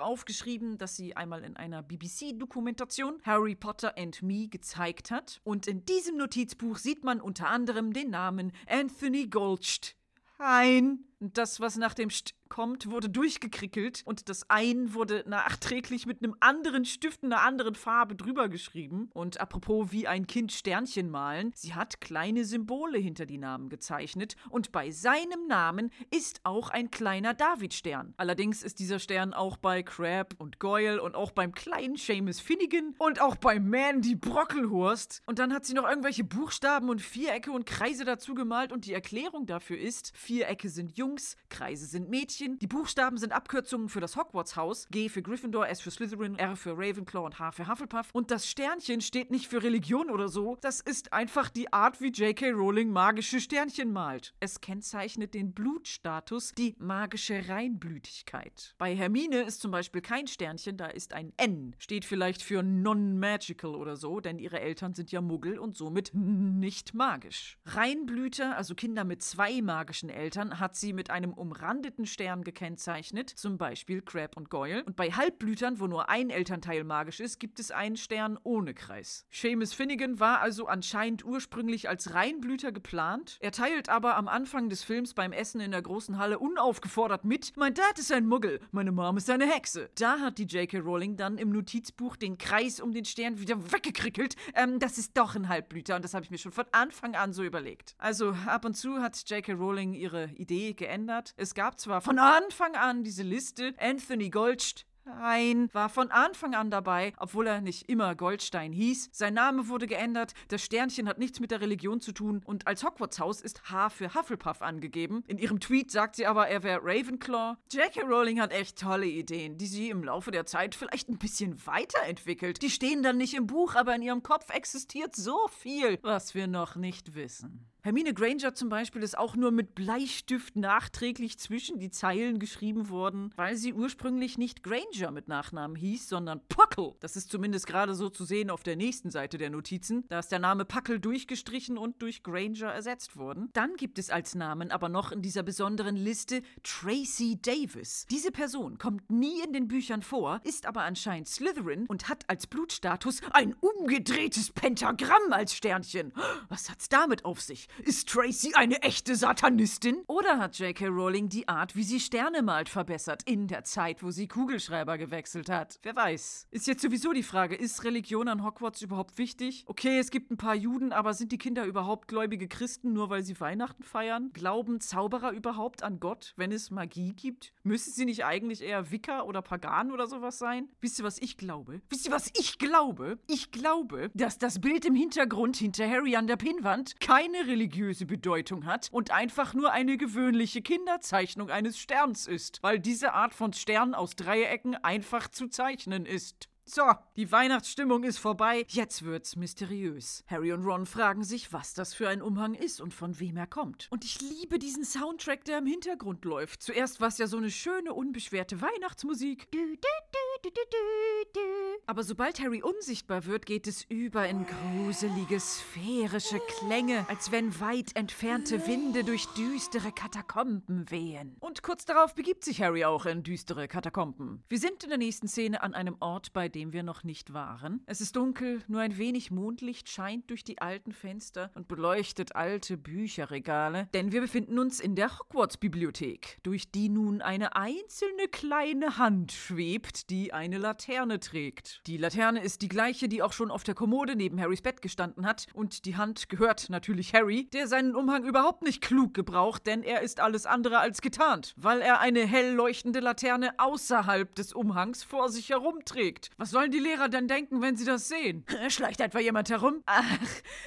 aufgeschrieben, das sie einmal in einer BBC-Dokumentation Harry Potter and Me gezeigt hat. Und in diesem Notizbuch sieht man unter anderem den Namen Anthony Goldstein. Das, was nach dem St kommt, wurde durchgekrickelt und das Ein wurde nachträglich mit einem anderen Stift in einer anderen Farbe drüber geschrieben. Und apropos wie ein Kind Sternchen malen, sie hat kleine Symbole hinter die Namen gezeichnet und bei seinem Namen ist auch ein kleiner Davidstern. Allerdings ist dieser Stern auch bei Crab und Goyle und auch beim kleinen Seamus Finnegan und auch bei Mandy Brockelhurst. Und dann hat sie noch irgendwelche Buchstaben und Vierecke und Kreise dazu gemalt und die Erklärung dafür ist, Vierecke sind Jungs, Kreise sind Mädchen, die Buchstaben sind Abkürzungen für das Hogwarts-Haus, G für Gryffindor, S für Slytherin, R für Ravenclaw und H für Hufflepuff. Und das Sternchen steht nicht für Religion oder so, das ist einfach die Art, wie J.K. Rowling magische Sternchen malt. Es kennzeichnet den Blutstatus, die magische Reinblütigkeit. Bei Hermine ist zum Beispiel kein Sternchen, da ist ein N. Steht vielleicht für non-magical oder so, denn ihre Eltern sind ja Muggel und somit nicht magisch. Reinblüter, also Kinder mit zwei magischen Eltern, hat sie mit einem umrandeten Stern gekennzeichnet, zum Beispiel Crab und Goyle. Und bei Halbblütern, wo nur ein Elternteil magisch ist, gibt es einen Stern ohne Kreis. Seamus Finnegan war also anscheinend ursprünglich als Reinblüter geplant. Er teilt aber am Anfang des Films beim Essen in der großen Halle unaufgefordert mit: Mein Dad ist ein Muggel, meine Mom ist eine Hexe. Da hat die J.K. Rowling dann im Notizbuch den Kreis um den Stern wieder weggekrickelt. Ähm, das ist doch ein Halbblüter und das habe ich mir schon von Anfang an so überlegt. Also ab und zu hat J.K. Rowling ihre Idee geändert. Es gab zwar von Anfang an diese Liste, Anthony Goldst Nein, war von Anfang an dabei, obwohl er nicht immer Goldstein hieß. Sein Name wurde geändert, das Sternchen hat nichts mit der Religion zu tun und als Hogwarts-Haus ist H für Hufflepuff angegeben. In ihrem Tweet sagt sie aber, er wäre Ravenclaw. J.K. Rowling hat echt tolle Ideen, die sie im Laufe der Zeit vielleicht ein bisschen weiterentwickelt. Die stehen dann nicht im Buch, aber in ihrem Kopf existiert so viel, was wir noch nicht wissen. Hermine Granger zum Beispiel ist auch nur mit Bleistift nachträglich zwischen die Zeilen geschrieben worden, weil sie ursprünglich nicht Granger mit Nachnamen hieß, sondern Puckle. Das ist zumindest gerade so zu sehen auf der nächsten Seite der Notizen. Da ist der Name Puckle durchgestrichen und durch Granger ersetzt worden. Dann gibt es als Namen aber noch in dieser besonderen Liste Tracy Davis. Diese Person kommt nie in den Büchern vor, ist aber anscheinend Slytherin und hat als Blutstatus ein umgedrehtes Pentagramm als Sternchen. Was hat's damit auf sich? Ist Tracy eine echte Satanistin? Oder hat J.K. Rowling die Art, wie sie Sterne malt, verbessert in der Zeit, wo sie Kugelschreiber gewechselt hat? Wer weiß. Ist jetzt sowieso die Frage, ist Religion an Hogwarts überhaupt wichtig? Okay, es gibt ein paar Juden, aber sind die Kinder überhaupt gläubige Christen, nur weil sie Weihnachten feiern? Glauben Zauberer überhaupt an Gott, wenn es Magie gibt? Müssen sie nicht eigentlich eher Wicker oder Pagan oder sowas sein? Wisst ihr, was ich glaube? Wisst ihr, was ich glaube? Ich glaube, dass das Bild im Hintergrund hinter Harry an der Pinnwand keine Religion religiöse Bedeutung hat und einfach nur eine gewöhnliche Kinderzeichnung eines Sterns ist, weil diese Art von Stern aus Dreiecken einfach zu zeichnen ist. So, die Weihnachtsstimmung ist vorbei, jetzt wird's mysteriös. Harry und Ron fragen sich, was das für ein Umhang ist und von wem er kommt. Und ich liebe diesen Soundtrack, der im Hintergrund läuft. Zuerst war es ja so eine schöne, unbeschwerte Weihnachtsmusik. Du, du, du, aber sobald Harry unsichtbar wird, geht es über in gruselige, sphärische Klänge, als wenn weit entfernte Winde durch düstere Katakomben wehen. Und kurz darauf begibt sich Harry auch in düstere Katakomben. Wir sind in der nächsten Szene an einem Ort, bei dem wir noch nicht waren. Es ist dunkel, nur ein wenig Mondlicht scheint durch die alten Fenster und beleuchtet alte Bücherregale, denn wir befinden uns in der Hogwarts-Bibliothek, durch die nun eine einzelne kleine Hand schwebt, die eine Laterne trägt. Die Laterne ist die gleiche, die auch schon auf der Kommode neben Harrys Bett gestanden hat. Und die Hand gehört natürlich Harry, der seinen Umhang überhaupt nicht klug gebraucht, denn er ist alles andere als getarnt, weil er eine hell leuchtende Laterne außerhalb des Umhangs vor sich herumträgt. Was sollen die Lehrer denn denken, wenn sie das sehen? Schleicht etwa jemand herum? Ach,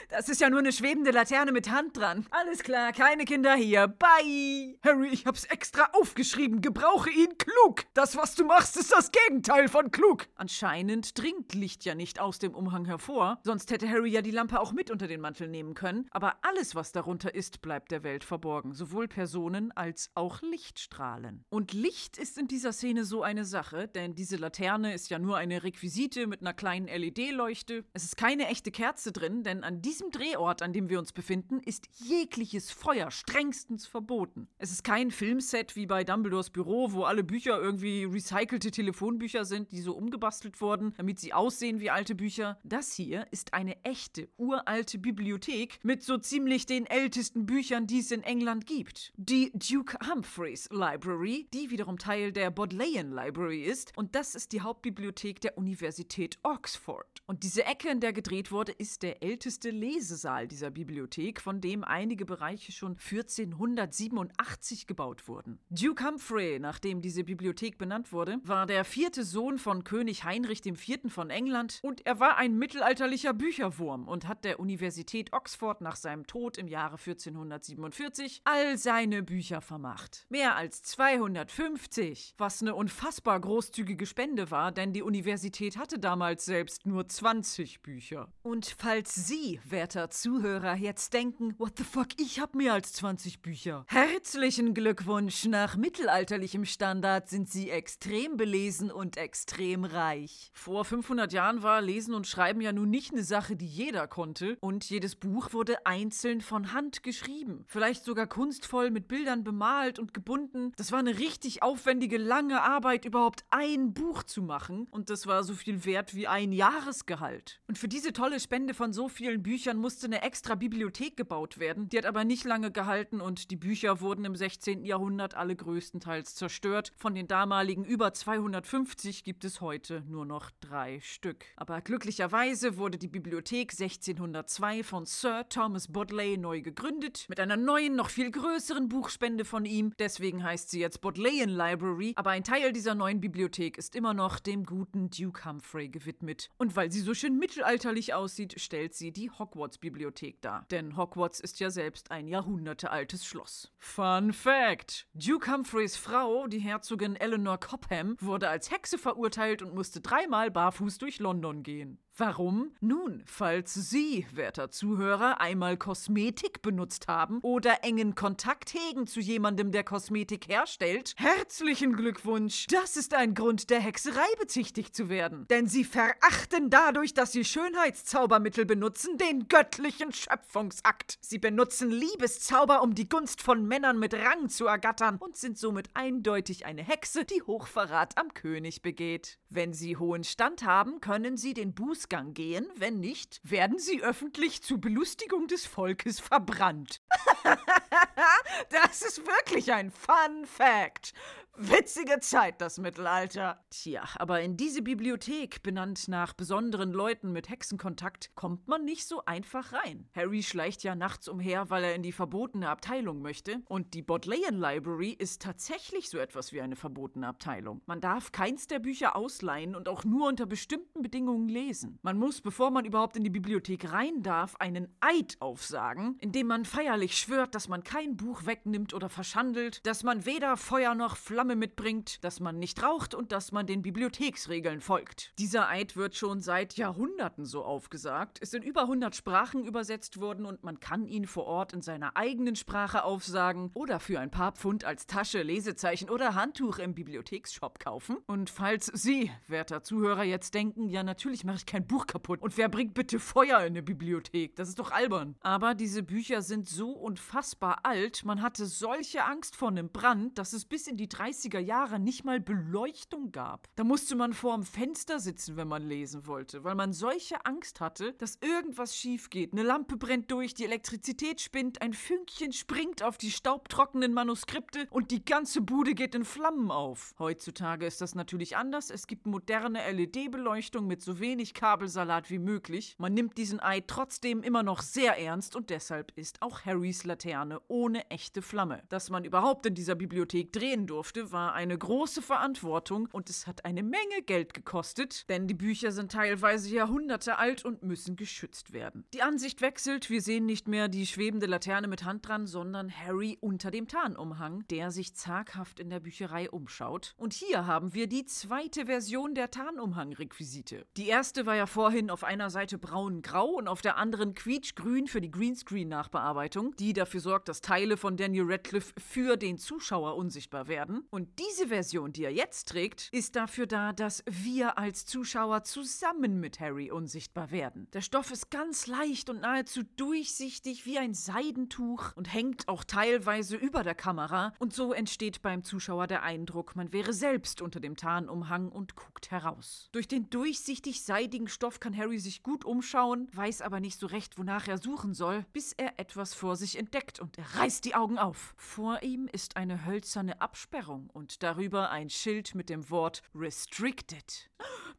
das ist ja nur eine schwebende Laterne mit Hand dran. Alles klar, keine Kinder hier. Bye! Harry, ich hab's extra aufgeschrieben. Gebrauche ihn klug. Das, was du machst, ist das Gegenteil von klug. Anscheinend Anscheinend dringt Licht ja nicht aus dem Umhang hervor, sonst hätte Harry ja die Lampe auch mit unter den Mantel nehmen können, aber alles, was darunter ist, bleibt der Welt verborgen, sowohl Personen als auch Lichtstrahlen. Und Licht ist in dieser Szene so eine Sache, denn diese Laterne ist ja nur eine Requisite mit einer kleinen LED-Leuchte. Es ist keine echte Kerze drin, denn an diesem Drehort, an dem wir uns befinden, ist jegliches Feuer strengstens verboten. Es ist kein Filmset wie bei Dumbledores Büro, wo alle Bücher irgendwie recycelte Telefonbücher sind, die so umgebastelt wurden, damit sie aussehen wie alte Bücher. Das hier ist eine echte, uralte Bibliothek mit so ziemlich den ältesten Büchern, die es in England gibt. Die Duke Humphreys Library, die wiederum Teil der Bodleian Library ist, und das ist die Hauptbibliothek der Universität Oxford. Und diese Ecke, in der gedreht wurde, ist der älteste Lesesaal dieser Bibliothek, von dem einige Bereiche schon 1487 gebaut wurden. Duke Humphrey, nachdem diese Bibliothek benannt wurde, war der vierte Sohn von König Heinrich IV. von England und er war ein mittelalterlicher Bücherwurm und hat der Universität Oxford nach seinem Tod im Jahre 1447 all seine Bücher vermacht. Mehr als 250, was eine unfassbar großzügige Spende war, denn die Universität hatte damals selbst nur 20 Bücher. Und falls Sie, werter Zuhörer, jetzt denken, what the fuck, ich hab mehr als 20 Bücher. Herzlichen Glückwunsch, nach mittelalterlichem Standard sind Sie extrem belesen und extrem reich. Vor 500 Jahren war Lesen und Schreiben ja nun nicht eine Sache, die jeder konnte und jedes Buch wurde einzeln von Hand geschrieben. Vielleicht sogar kunstvoll mit Bildern bemalt und gebunden. Das war eine richtig aufwendige, lange Arbeit, überhaupt ein Buch zu machen und das war so viel wert wie ein Jahresgehalt. Und für diese tolle Spende von so vielen Büchern musste eine extra Bibliothek gebaut werden. Die hat aber nicht lange gehalten und die Bücher wurden im 16. Jahrhundert alle größtenteils zerstört. Von den damaligen über 250 gibt es heute nur noch drei Stück. Aber glücklicherweise wurde die Bibliothek 1602 von Sir Thomas Bodley neu gegründet, mit einer neuen, noch viel größeren Buchspende von ihm. Deswegen heißt sie jetzt Bodleian Library. Aber ein Teil dieser neuen Bibliothek ist immer noch dem guten Duke Humphrey gewidmet. Und weil sie so schön mittelalterlich aussieht, stellt sie die Hogwarts-Bibliothek dar. Denn Hogwarts ist ja selbst ein jahrhundertealtes Schloss. Fun Fact: Duke Humphreys Frau, die Herzogin Eleanor Cobham, wurde als Hexe verurteilt und musste dreimal barfuß durch London gehen. Warum? Nun, falls Sie, werter Zuhörer, einmal Kosmetik benutzt haben oder engen Kontakt hegen zu jemandem, der Kosmetik herstellt, herzlichen Glückwunsch! Das ist ein Grund, der Hexerei bezichtigt zu werden. Denn Sie verachten dadurch, dass Sie Schönheitszaubermittel benutzen, den göttlichen Schöpfungsakt. Sie benutzen Liebeszauber, um die Gunst von Männern mit Rang zu ergattern und sind somit eindeutig eine Hexe, die Hochverrat am König begeht. Wenn Sie hohen Stand haben, können Sie den Buß Ausgang gehen, wenn nicht, werden sie öffentlich zur Belustigung des Volkes verbrannt. das ist wirklich ein Fun Fact. Witzige Zeit, das Mittelalter. Tja, aber in diese Bibliothek, benannt nach besonderen Leuten mit Hexenkontakt, kommt man nicht so einfach rein. Harry schleicht ja nachts umher, weil er in die verbotene Abteilung möchte. Und die Bodleian Library ist tatsächlich so etwas wie eine verbotene Abteilung. Man darf keins der Bücher ausleihen und auch nur unter bestimmten Bedingungen lesen. Man muss, bevor man überhaupt in die Bibliothek rein darf, einen Eid aufsagen, in dem man feierlich schwört, dass man kein Buch wegnimmt oder verschandelt, dass man weder Feuer noch Flamme mitbringt, dass man nicht raucht und dass man den Bibliotheksregeln folgt. Dieser Eid wird schon seit Jahrhunderten so aufgesagt, ist in über 100 Sprachen übersetzt worden und man kann ihn vor Ort in seiner eigenen Sprache aufsagen oder für ein paar Pfund als Tasche, Lesezeichen oder Handtuch im Bibliotheksshop kaufen. Und falls Sie, werter Zuhörer, jetzt denken, ja natürlich mache ich kein Buch kaputt und wer bringt bitte Feuer in eine Bibliothek? Das ist doch albern. Aber diese Bücher sind so unfassbar alt, man hatte solche Angst vor einem Brand, dass es bis in die 30er Jahre nicht mal Beleuchtung gab. Da musste man vor dem Fenster sitzen, wenn man lesen wollte, weil man solche Angst hatte, dass irgendwas schief geht. Eine Lampe brennt durch, die Elektrizität spinnt, ein Fünkchen springt auf die staubtrockenen Manuskripte und die ganze Bude geht in Flammen auf. Heutzutage ist das natürlich anders. Es gibt moderne LED-Beleuchtung mit so wenig Kabelsalat wie möglich. Man nimmt diesen Eid trotzdem immer noch sehr ernst und deshalb ist auch Harrys Laterne ohne echte Flamme. Dass man überhaupt in dieser Bibliothek drehen durfte, war eine große Verantwortung und es hat eine Menge Geld gekostet, denn die Bücher sind teilweise Jahrhunderte alt und müssen geschützt werden. Die Ansicht wechselt, wir sehen nicht mehr die schwebende Laterne mit Hand dran, sondern Harry unter dem Tarnumhang, der sich zaghaft in der Bücherei umschaut. Und hier haben wir die zweite Version der Tarnumhang-Requisite. Die erste war ja vorhin auf einer Seite braun-grau und auf der anderen quietschgrün für die Greenscreen-Nachbearbeitung, die dafür sorgt, dass Teile von Daniel Radcliffe für den Zuschauer unsichtbar werden. Und diese Version, die er jetzt trägt, ist dafür da, dass wir als Zuschauer zusammen mit Harry unsichtbar werden. Der Stoff ist ganz leicht und nahezu durchsichtig wie ein Seidentuch und hängt auch teilweise über der Kamera. Und so entsteht beim Zuschauer der Eindruck, man wäre selbst unter dem Tarnumhang und guckt heraus. Durch den durchsichtig seidigen Stoff kann Harry sich gut umschauen, weiß aber nicht so recht, wonach er suchen soll, bis er etwas vor sich entdeckt und er reißt die Augen auf. Vor ihm ist eine hölzerne Absperrung und darüber ein Schild mit dem Wort Restricted.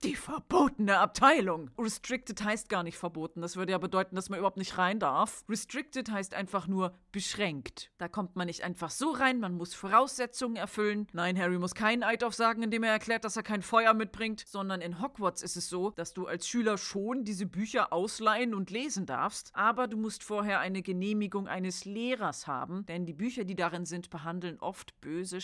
Die verbotene Abteilung. Restricted heißt gar nicht verboten. Das würde ja bedeuten, dass man überhaupt nicht rein darf. Restricted heißt einfach nur beschränkt. Da kommt man nicht einfach so rein, man muss Voraussetzungen erfüllen. Nein, Harry muss keinen Eid aufsagen, indem er erklärt, dass er kein Feuer mitbringt, sondern in Hogwarts ist es so, dass du als Schüler schon diese Bücher ausleihen und lesen darfst, aber du musst vorher eine Genehmigung eines Lehrers haben, denn die Bücher, die darin sind, behandeln oft böse,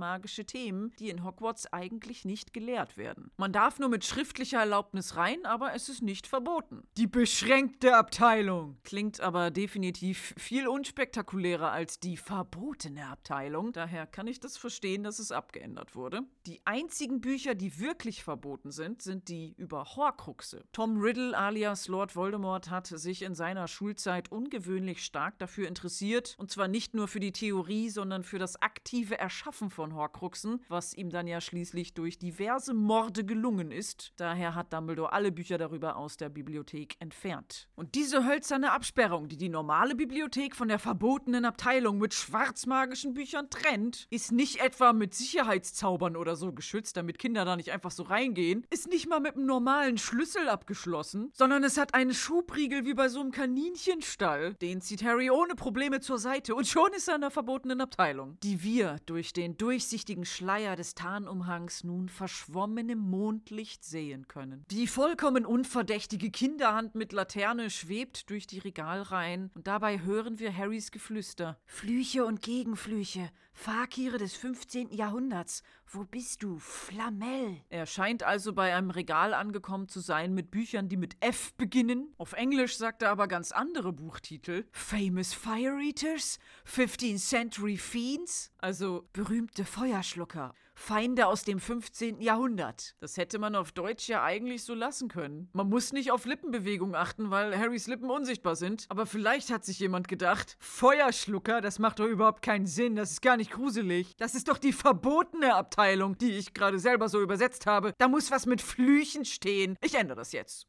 schwarzmagische Themen, die in Hogwarts eigentlich nicht gelehrt werden. Man darf nur mit schriftlicher Erlaubnis rein, aber es ist nicht verboten. Die beschränkte Abteilung klingt aber definitiv viel unspektakulärer als die verbotene Abteilung. Daher kann ich das verstehen, dass es abgeändert wurde. Die einzigen Bücher, die wirklich verboten sind, sind die über Horcruxe. Tom Riddle alias Lord Voldemort hat sich in seiner Schulzeit ungewöhnlich stark dafür interessiert, und zwar nicht nur für die Theorie, sondern für das aktive Erschaffen von Horcruxen, was ihm dann ja schließlich durch diverse Morde gelungen ist. Daher hat Dumbledore alle Bücher darüber aus der Bibliothek entfernt. Und diese hölzerne Absperrung, die die normale Bibliothek von der verbotenen Abteilung mit schwarzmagischen Büchern trennt, ist nicht etwa mit Sicherheitszaubern oder so geschützt, damit Kinder da nicht einfach so reingehen, ist nicht mal mit einem normalen Schlüssel abgeschlossen, sondern es hat einen Schubriegel wie bei so einem Kaninchenstall. Den zieht Harry ohne Probleme zur Seite und schon ist er in der verbotenen Abteilung, die wir durch den durchsichtigen Schleier des Tarnumhangs nun verschwommen im Mondlicht sehen können. Die vollkommen unverdächtige Kinderhand mit Laterne schwebt durch die Regalreihen und dabei hören wir Harrys Geflüster. Flüche und Gegenflüche, Fakire des 15. Jahrhunderts. Wo bist du, Flamel? Er scheint also bei einem Regal angekommen zu sein mit Büchern, die mit F beginnen. Auf Englisch sagt er aber ganz andere Buchtitel. Famous Fire Eaters? 15th Century Fiends? Also berühmte Feuerschlucker. Feinde aus dem 15. Jahrhundert. Das hätte man auf Deutsch ja eigentlich so lassen können. Man muss nicht auf Lippenbewegung achten, weil Harrys Lippen unsichtbar sind. Aber vielleicht hat sich jemand gedacht, Feuerschlucker, das macht doch überhaupt keinen Sinn, das ist gar nicht gruselig. Das ist doch die verbotene Abteilung, die ich gerade selber so übersetzt habe. Da muss was mit Flüchen stehen. Ich ändere das jetzt.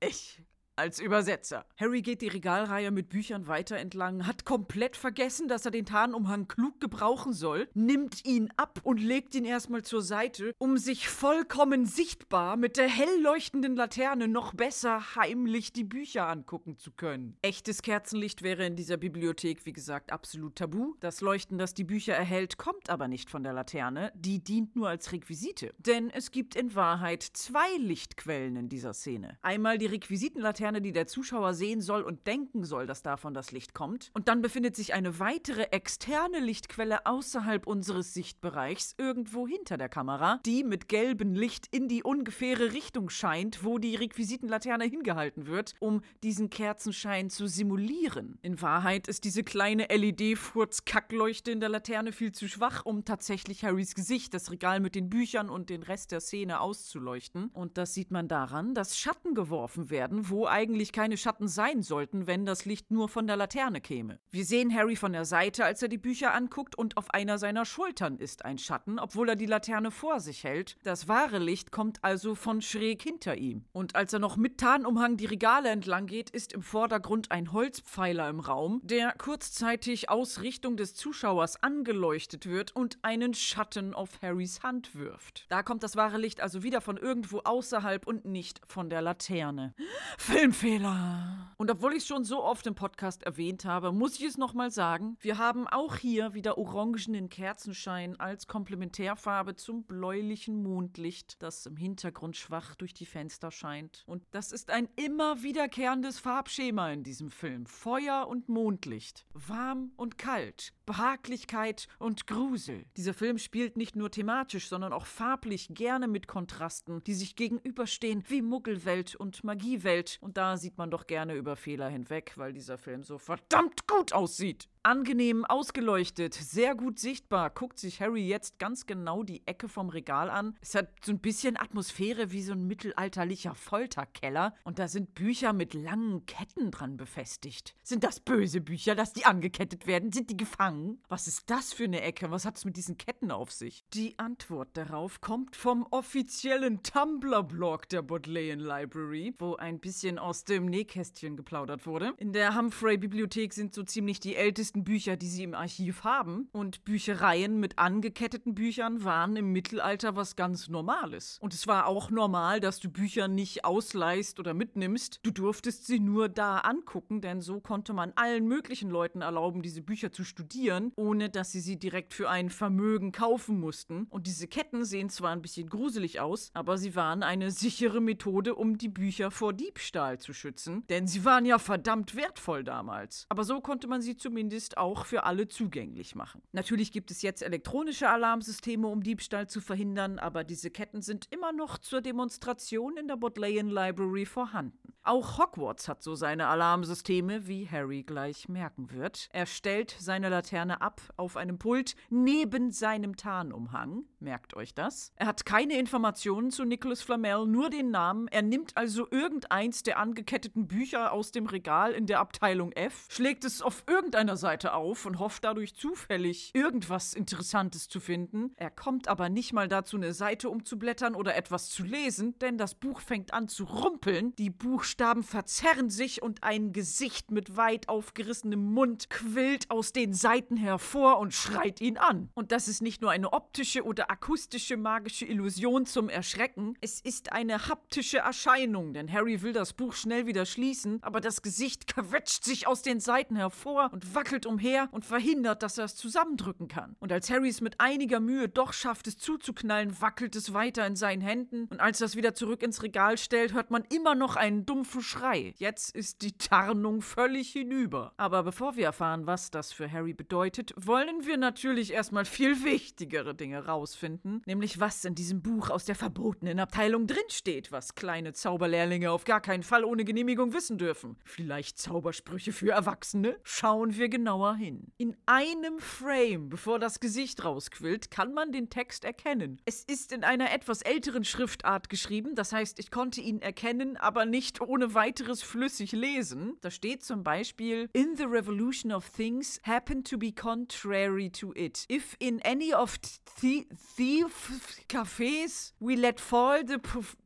Ich als Übersetzer. Harry geht die Regalreihe mit Büchern weiter entlang, hat komplett vergessen, dass er den Tarnumhang klug gebrauchen soll, nimmt ihn ab und legt ihn erstmal zur Seite, um sich vollkommen sichtbar mit der hell leuchtenden Laterne noch besser heimlich die Bücher angucken zu können. Echtes Kerzenlicht wäre in dieser Bibliothek, wie gesagt, absolut tabu. Das Leuchten, das die Bücher erhält, kommt aber nicht von der Laterne, die dient nur als Requisite. Denn es gibt in Wahrheit zwei Lichtquellen in dieser Szene. Einmal die Requisitenlaterne, die der Zuschauer sehen soll und denken soll, dass davon das Licht kommt. Und dann befindet sich eine weitere externe Lichtquelle außerhalb unseres Sichtbereichs, irgendwo hinter der Kamera, die mit gelbem Licht in die ungefähre Richtung scheint, wo die Requisitenlaterne hingehalten wird, um diesen Kerzenschein zu simulieren. In Wahrheit ist diese kleine LED-Furz-Kackleuchte in der Laterne viel zu schwach, um tatsächlich Harrys Gesicht, das Regal mit den Büchern und den Rest der Szene auszuleuchten. Und das sieht man daran, dass Schatten geworfen werden, wo eigentlich keine Schatten sein sollten, wenn das Licht nur von der Laterne käme. Wir sehen Harry von der Seite, als er die Bücher anguckt, und auf einer seiner Schultern ist ein Schatten, obwohl er die Laterne vor sich hält. Das wahre Licht kommt also von schräg hinter ihm. Und als er noch mit Tarnumhang die Regale entlang geht, ist im Vordergrund ein Holzpfeiler im Raum, der kurzzeitig aus Richtung des Zuschauers angeleuchtet wird und einen Schatten auf Harrys Hand wirft. Da kommt das wahre Licht also wieder von irgendwo außerhalb und nicht von der Laterne. Filmfehler. Und obwohl ich es schon so oft im Podcast erwähnt habe, muss ich es nochmal sagen. Wir haben auch hier wieder orangenen Kerzenschein als Komplementärfarbe zum bläulichen Mondlicht, das im Hintergrund schwach durch die Fenster scheint. Und das ist ein immer wiederkehrendes Farbschema in diesem Film. Feuer und Mondlicht. Warm und kalt. Behaglichkeit und Grusel. Dieser Film spielt nicht nur thematisch, sondern auch farblich gerne mit Kontrasten, die sich gegenüberstehen wie Muggelwelt und Magiewelt. Und da sieht man doch gerne über Fehler hinweg, weil dieser Film so verdammt gut aussieht. Angenehm ausgeleuchtet, sehr gut sichtbar, guckt sich Harry jetzt ganz genau die Ecke vom Regal an. Es hat so ein bisschen Atmosphäre wie so ein mittelalterlicher Folterkeller und da sind Bücher mit langen Ketten dran befestigt. Sind das böse Bücher, dass die angekettet werden? Sind die gefangen? Was ist das für eine Ecke? Was hat es mit diesen Ketten auf sich? Die Antwort darauf kommt vom offiziellen Tumblr-Blog der Bodleian Library, wo ein bisschen aus dem Nähkästchen geplaudert wurde. In der Humphrey-Bibliothek sind so ziemlich die ältesten Bücher, die sie im Archiv haben. Und Büchereien mit angeketteten Büchern waren im Mittelalter was ganz Normales. Und es war auch normal, dass du Bücher nicht ausleihst oder mitnimmst. Du durftest sie nur da angucken, denn so konnte man allen möglichen Leuten erlauben, diese Bücher zu studieren, ohne dass sie sie direkt für ein Vermögen kaufen mussten. Und diese Ketten sehen zwar ein bisschen gruselig aus, aber sie waren eine sichere Methode, um die Bücher vor Diebstahl zu schützen, denn sie waren ja verdammt wertvoll damals. Aber so konnte man sie zumindest ist auch für alle zugänglich machen. Natürlich gibt es jetzt elektronische Alarmsysteme, um Diebstahl zu verhindern, aber diese Ketten sind immer noch zur Demonstration in der Bodleian Library vorhanden. Auch Hogwarts hat so seine Alarmsysteme, wie Harry gleich merken wird. Er stellt seine Laterne ab auf einem Pult neben seinem Tarnumhang. Merkt euch das. Er hat keine Informationen zu Nicholas Flamel, nur den Namen. Er nimmt also irgendeins der angeketteten Bücher aus dem Regal in der Abteilung F, schlägt es auf irgendeiner Seite auf und hofft dadurch zufällig irgendwas Interessantes zu finden. Er kommt aber nicht mal dazu, eine Seite umzublättern oder etwas zu lesen, denn das Buch fängt an zu rumpeln. Die Buchstaben verzerren sich und ein Gesicht mit weit aufgerissenem Mund quillt aus den Seiten hervor und schreit ihn an. Und das ist nicht nur eine optische oder akustische magische Illusion zum Erschrecken, es ist eine haptische Erscheinung, denn Harry will das Buch schnell wieder schließen, aber das Gesicht quetscht sich aus den Seiten hervor und wackelt umher und verhindert, dass er es zusammendrücken kann. Und als Harry es mit einiger Mühe doch schafft, es zuzuknallen, wackelt es weiter in seinen Händen und als er es wieder zurück ins Regal stellt, hört man immer noch einen dumpfen Schrei. Jetzt ist die Tarnung völlig hinüber. Aber bevor wir erfahren, was das für Harry bedeutet, wollen wir natürlich erstmal viel wichtigere Dinge rausfinden, nämlich was in diesem Buch aus der verbotenen Abteilung drinsteht, was kleine Zauberlehrlinge auf gar keinen Fall ohne Genehmigung wissen dürfen. Vielleicht Zaubersprüche für Erwachsene? Schauen wir genauer hin. In einem Frame, bevor das Gesicht rausquillt, kann man den Text erkennen. Es ist in einer etwas älteren Schriftart geschrieben, das heißt, ich konnte ihn erkennen, aber nicht ohne weiteres flüssig lesen. Da steht zum Beispiel: In the revolution of things happen to be contrary to it. If in any of the, the cafés we let fall the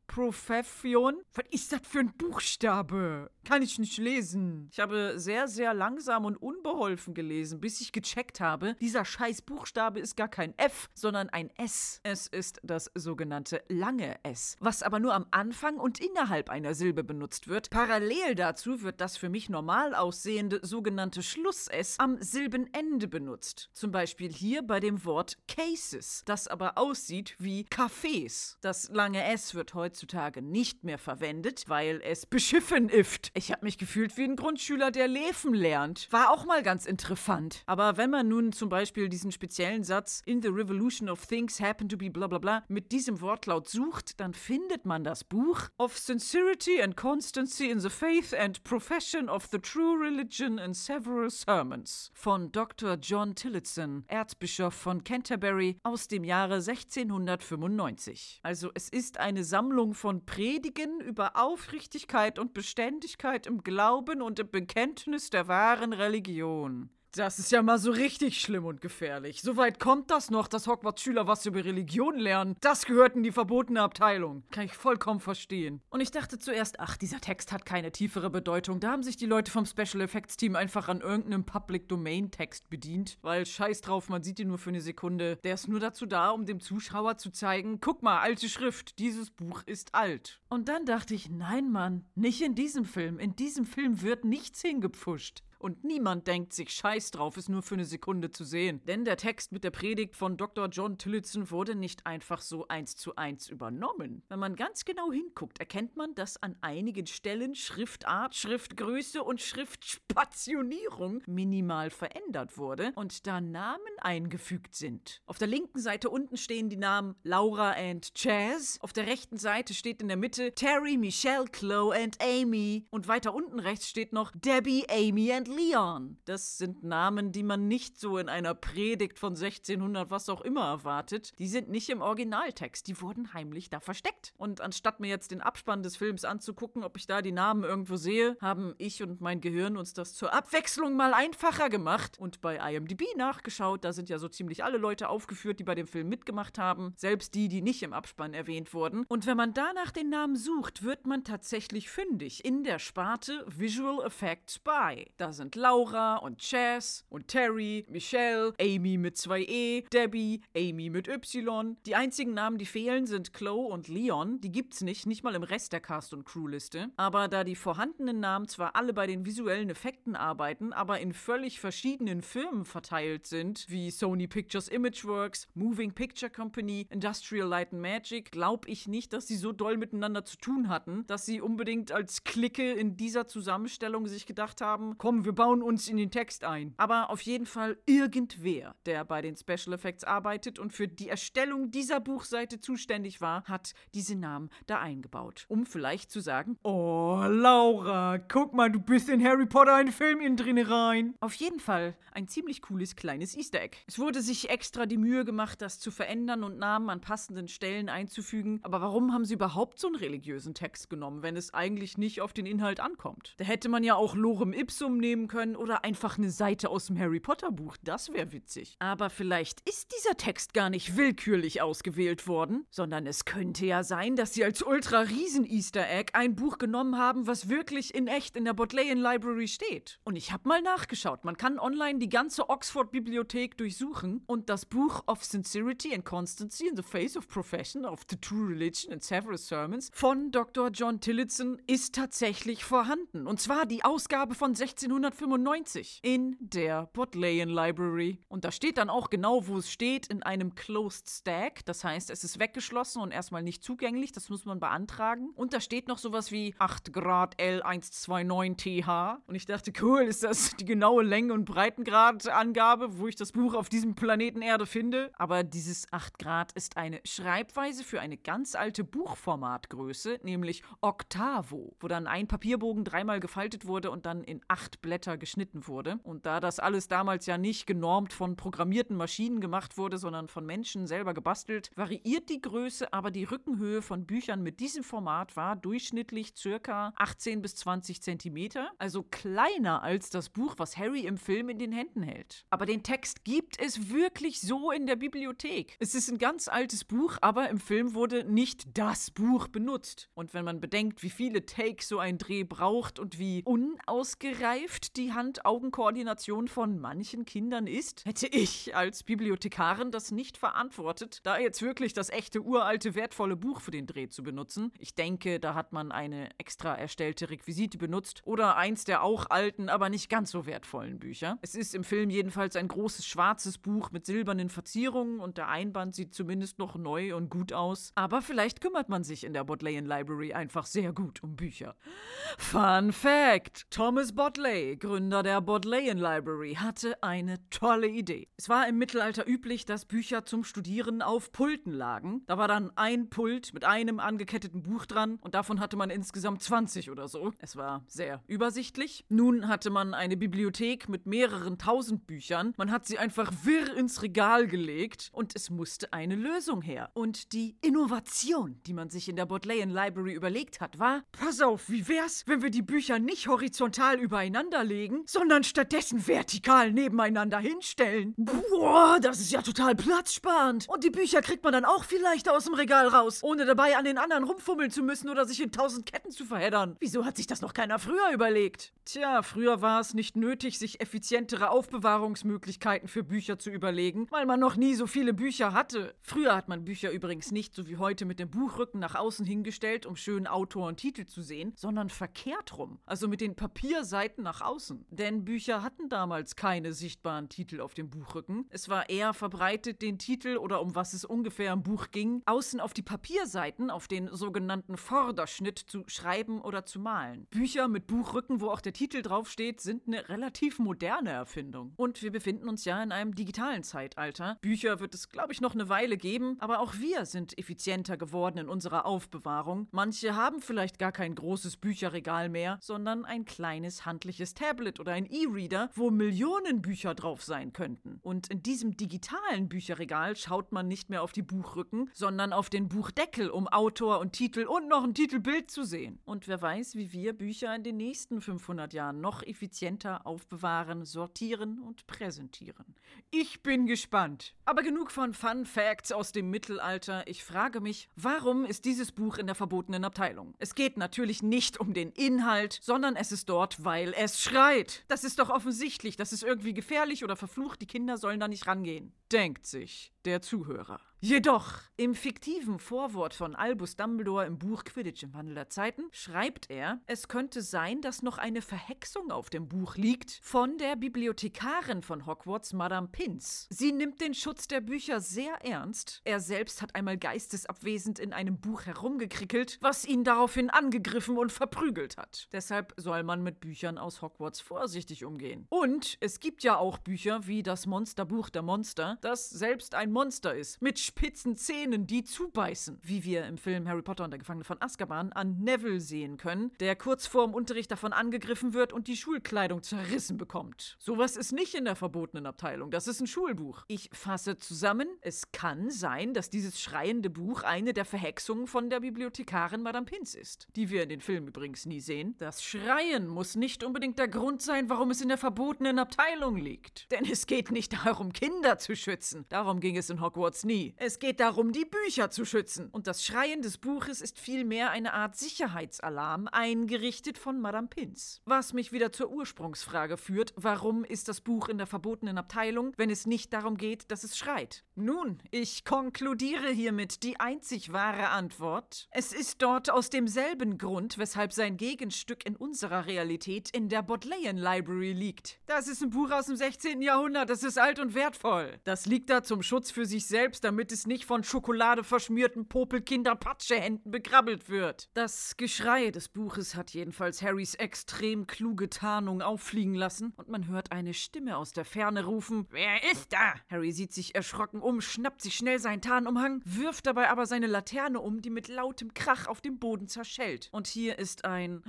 Profession. Was ist das für ein Buchstabe? Kann ich nicht lesen. Ich habe sehr, sehr langsam und unbeholfen gelesen, bis ich gecheckt habe, dieser scheiß Buchstabe ist gar kein F, sondern ein S. Es ist das sogenannte lange S, was aber nur am Anfang und innerhalb einer Silbe benutzt wird. Parallel dazu wird das für mich normal aussehende sogenannte Schluss-S am Silbenende benutzt. Zum Beispiel hier bei dem Wort Cases, das aber aussieht wie Cafés. Das lange S wird heutzutage nicht mehr verwendet, weil es beschiffen ist. Ich habe mich gefühlt wie ein Grundschüler, der Läfen lernt. War auch mal ganz interessant. Aber wenn man nun zum Beispiel diesen speziellen Satz In the revolution of things happen to be bla bla bla mit diesem Wortlaut sucht, dann findet man das Buch Of Sincerity and Constancy in the Faith and Profession of the True Religion in Several Sermons von Dr. John Tillotson, Erzbischof von Canterbury aus dem Jahre 1695. Also es ist eine Sammlung von Predigen über Aufrichtigkeit und Beständigkeit im Glauben und im Bekenntnis der wahren Religion. Das ist ja mal so richtig schlimm und gefährlich. Soweit kommt das noch, dass Hogwarts-Schüler was über Religion lernen. Das gehört in die verbotene Abteilung. Kann ich vollkommen verstehen. Und ich dachte zuerst, ach, dieser Text hat keine tiefere Bedeutung. Da haben sich die Leute vom Special Effects Team einfach an irgendeinem Public Domain Text bedient. Weil scheiß drauf, man sieht ihn nur für eine Sekunde. Der ist nur dazu da, um dem Zuschauer zu zeigen, guck mal, alte Schrift, dieses Buch ist alt. Und dann dachte ich, nein, Mann, nicht in diesem Film. In diesem Film wird nichts hingepfuscht. Und niemand denkt sich Scheiß drauf, ist nur für eine Sekunde zu sehen. Denn der Text mit der Predigt von Dr. John Tillotson wurde nicht einfach so eins zu eins übernommen. Wenn man ganz genau hinguckt, erkennt man, dass an einigen Stellen Schriftart, Schriftgröße und Schriftspationierung minimal verändert wurde und da Namen eingefügt sind. Auf der linken Seite unten stehen die Namen Laura and Chaz. Auf der rechten Seite steht in der Mitte Terry, Michelle, Chloe and Amy. Und weiter unten rechts steht noch Debbie, Amy and und Leon. Das sind Namen, die man nicht so in einer Predigt von 1600 was auch immer erwartet. Die sind nicht im Originaltext, die wurden heimlich da versteckt. Und anstatt mir jetzt den Abspann des Films anzugucken, ob ich da die Namen irgendwo sehe, haben ich und mein Gehirn uns das zur Abwechslung mal einfacher gemacht und bei IMDb nachgeschaut. Da sind ja so ziemlich alle Leute aufgeführt, die bei dem Film mitgemacht haben, selbst die, die nicht im Abspann erwähnt wurden. Und wenn man danach den Namen sucht, wird man tatsächlich fündig in der Sparte Visual Effects by. Da sind Laura und Chaz und Terry, Michelle, Amy mit zwei E, Debbie, Amy mit Y. Die einzigen Namen, die fehlen, sind Chloe und Leon. Die gibt's nicht, nicht mal im Rest der Cast- und Crewliste. Aber da die vorhandenen Namen zwar alle bei den visuellen Effekten arbeiten, aber in völlig verschiedenen Firmen verteilt sind, wie Sony Pictures Imageworks, Moving Picture Company, Industrial Light and Magic, glaube ich nicht, dass sie so doll miteinander zu tun hatten, dass sie unbedingt als Clique in dieser Zusammenstellung sich gedacht haben, komm, wir bauen uns in den Text ein. Aber auf jeden Fall irgendwer, der bei den Special Effects arbeitet und für die Erstellung dieser Buchseite zuständig war, hat diese Namen da eingebaut. Um vielleicht zu sagen, oh, Laura, guck mal, du bist in Harry Potter einen Film innen drin rein. Auf jeden Fall ein ziemlich cooles kleines Easter Egg. Es wurde sich extra die Mühe gemacht, das zu verändern und Namen an passenden Stellen einzufügen. Aber warum haben sie überhaupt so einen religiösen Text genommen, wenn es eigentlich nicht auf den Inhalt ankommt? Da hätte man ja auch Lorem Ipsum nehmen können oder einfach eine Seite aus dem Harry Potter Buch. Das wäre witzig. Aber vielleicht ist dieser Text gar nicht willkürlich ausgewählt worden, sondern es könnte ja sein, dass sie als ultra-riesen-Easter Egg ein Buch genommen haben, was wirklich in echt in der Bodleian Library steht. Und ich habe mal nachgeschaut. Man kann online die ganze Oxford-Bibliothek durchsuchen und das Buch of Sincerity and Constancy in the Face of Profession of the True Religion and Several Sermons von Dr. John Tillotson ist tatsächlich vorhanden. Und zwar die Ausgabe von 1695 in der Bodleian Library. Und da steht dann auch genau, wo es steht, in einem Closed Stack. Das heißt, es ist weggeschlossen und erstmal nicht zugänglich. Das muss man beantragen. Und da steht noch sowas wie 8 Grad L129 TH. Und ich dachte, cool, ist das die genaue Länge- und Breitengradangabe, wo ich das Buch auf diesem Planeten Erde finde? Aber dieses 8 Grad ist eine Schreibweise für eine ganz alte Buchformatgröße, nämlich Octavo, wo dann ein Papierbogen dreimal gefaltet wurde und dann in acht Blätter geschnitten wurde. Und da das alles damals ja nicht genormt von programmierten Maschinen gemacht wurde, sondern von Menschen selber gebastelt, variiert die Größe, aber die Rückenhöhe von Büchern mit diesem Format war durchschnittlich circa 18 bis 20 Zentimeter, also kleiner als das Buch, was Harry im Film in den Händen hält. Aber den Text gibt es wirklich so in der Bibliothek. Es ist ein ganz altes Buch, aber im Film wurde nicht das Buch benutzt. Und wenn man bedenkt, wie viele Takes so ein Dreh braucht und wie unausgereift die Hand-Augen-Koordination von manchen Kindern ist, hätte ich als Bibliothekarin das nicht verantwortet, da jetzt wirklich das echte, uralte, wertvolle Buch für den Dreh zu benutzen. Ich denke, da hat man eine extra erstellte Requisite benutzt oder eins der auch alten, aber nicht ganz so wertvollen Bücher. Es ist im Film jedenfalls ein großes schwarzes Buch mit silbernen Verzierungen und der Einband sieht zumindest noch neu und gut aus. Aber vielleicht kümmert man sich in der Bodleian Library einfach sehr gut um Bücher. Fun Fact: Thomas Bodley, Gründer der Bodleian Library, hatte eine tolle Idee. Es war im Mittelalter üblich, dass Bücher zum Studieren auf Pulten lagen. Da war dann ein Pult mit einem angeketteten Buch dran und davon hatte man insgesamt 20 oder so. Es war sehr übersichtlich. Nun hatte man eine Bibliothek mit mehreren tausend Büchern. Man hat sie einfach wirr ins Regal gelegt und es musste eine Lösung her. Und die Innovation, die man sich in der Bodleian Library überlegt hat, war: Pass auf, wie wär's, wenn wir die Bücher nicht horizontal übereinander legen, sondern stattdessen vertikal nebeneinander hinstellen? Boah, das ist ja total platzsparend. Und die Bücher kriegt man dann auch viel leichter aus dem Regal raus, ohne dabei an den anderen rumfummeln zu müssen oder sich in tausend Ketten zu verheddern. Wieso hat sich das noch keiner früher überlegt? Tja, früher war es nicht nötig, sich effizientere Aufbewahrungsmöglichkeiten für Bücher zu überlegen, weil man noch nie so viele Bücher hatte. Früher hat man Bücher übrigens nicht so wie heute mit dem Buchrücken nach außen hingestellt, um schön Autor und Titel zu sehen, sondern verkehrt rum, also mit den Papierseiten nach außen. Denn Bücher hatten damals keine sichtbaren Titel auf dem Buchrücken. Es war eher verbreitet, den Titel oder um was es ungefähr im Buch ging, außen auf die Papierseiten, auf den sogenannten Vorderschnitt zu schreiben oder zu malen. Bücher mit Buchrücken, wo auch der Titel draufsteht, sind eine relativ moderne Erfindung. Und wir befinden uns ja in einem digitalen Zeitalter. Bücher wird es, glaube ich, noch eine Weile geben, aber auch wir sind effizienter geworden in unserer Aufbewahrung. Manche haben vielleicht gar kein großes Bücherregal mehr, sondern ein kleines handliches Tablet oder ein E-Reader, wo Millionen Bücher drauf sein könnten. Und in diesem digitalen Bücherregal schaut man nicht mehr auf die Buchrücken, sondern auf den Buchdeckel, um Autor und Titel und noch ein Titelbild zu sehen. Und wer weiß, wie wir Bücher in den nächsten 500 Jahren noch effizienter aufbewahren, sortieren und präsentieren. Ich bin gespannt. Aber genug von Fun Facts aus dem Mittelalter. Ich frage mich, warum ist dieses Buch in der verbotenen Abteilung? Es geht natürlich nicht um den Inhalt, sondern es ist dort, weil es schreit. Das ist doch offensichtlich. Das ist irgendwie gefährlich oder verflucht. Die Kinder sollen da nicht rangehen. Denkt sich der Zuhörer. Jedoch, im fiktiven Vorwort von Albus Dumbledore im Buch Quidditch im Wandel der Zeiten schreibt er, es könnte sein, dass noch eine Verhexung auf dem Buch liegt von der Bibliothekarin von Hogwarts, Madame Pince. Sie nimmt den Schutz der Bücher sehr ernst. Er selbst hat einmal geistesabwesend in einem Buch herumgekrickelt, was ihn daraufhin angegriffen und verprügelt hat. Deshalb soll man mit Büchern aus Hogwarts vorsichtig umgehen. Und es gibt ja auch Bücher wie das Monsterbuch der Monster, das selbst ein Monster ist, mit spitzen Zähnen, die zubeißen, wie wir im Film Harry Potter und der Gefangene von Azkaban an Neville sehen können, der kurz vor dem Unterricht davon angegriffen wird und die Schulkleidung zerrissen bekommt. Sowas ist nicht in der verbotenen Abteilung, das ist ein Schulbuch. Ich fasse zusammen, es kann sein, dass dieses schreiende Buch eine der Verhexungen von der Bibliothekarin Madame Pince ist, die wir in den Filmen übrigens nie sehen. Das Schreien muss nicht unbedingt der Grund sein, warum es in der verbotenen Abteilung liegt. Denn es geht nicht darum, Kinder zu schützen. Darum ging es in Hogwarts nie. Es geht darum, die Bücher zu schützen. Und das Schreien des Buches ist vielmehr eine Art Sicherheitsalarm, eingerichtet von Madame Pince. Was mich wieder zur Ursprungsfrage führt, warum ist das Buch in der verbotenen Abteilung, wenn es nicht darum geht, dass es schreit? Nun, ich konkludiere hiermit die einzig wahre Antwort. Es ist dort aus demselben Grund, weshalb sein Gegenstück in unserer Realität in der Bodleian Library liegt. Das ist ein Buch aus dem 16. Jahrhundert, das ist alt und wertvoll. Das liegt da zum Schutz für sich selbst, damit es nicht von Schokolade verschmierten Popelkinder-Patschehänden begrabbelt wird. Das Geschrei des Buches hat jedenfalls Harrys extrem kluge Tarnung auffliegen lassen und man hört eine Stimme aus der Ferne rufen: Wer ist da? Harry sieht sich erschrocken um, schnappt sich schnell seinen Tarnumhang, wirft dabei aber seine Laterne um, die mit lautem Krach auf dem Boden zerschellt. Und hier ist ein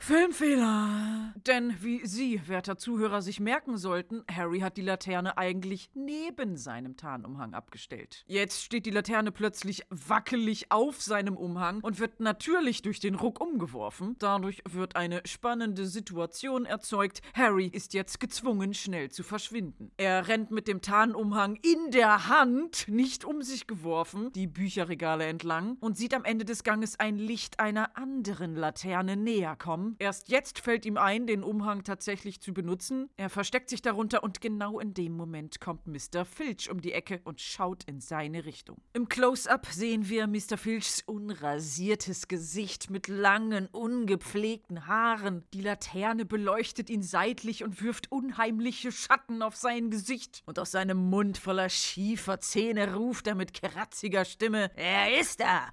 Filmfehler. Denn wie Sie, werter Zuhörer, sich merken sollten, Harry hat die Laterne eigentlich neben seinem Tarnumhang abgestellt. Jetzt steht die Laterne plötzlich wackelig auf seinem Umhang und wird natürlich durch den Ruck umgeworfen. Dadurch wird eine spannende Situation erzeugt. Harry ist jetzt gezwungen, schnell zu verschwinden. Er rennt mit dem Tarnumhang in der Hand, nicht um sich geworfen, die Bücherregale entlang und sieht am Ende des Ganges ein Licht einer anderen Laterne näher kommen. Erst jetzt fällt ihm ein, den Umhang tatsächlich zu benutzen. Er versteckt sich darunter und genau in dem Moment kommt Mr. Filch um die Ecke und schaut in seine Richtung. Im Close-up sehen wir Mr. Filchs unrasiertes Gesicht mit langen, ungepflegten Haaren. Die Laterne beleuchtet ihn seitlich und wirft unheimliche Schatten auf sein Gesicht. Und aus seinem Mund voller schiefer Zähne ruft er mit kratziger Stimme: Er ist da!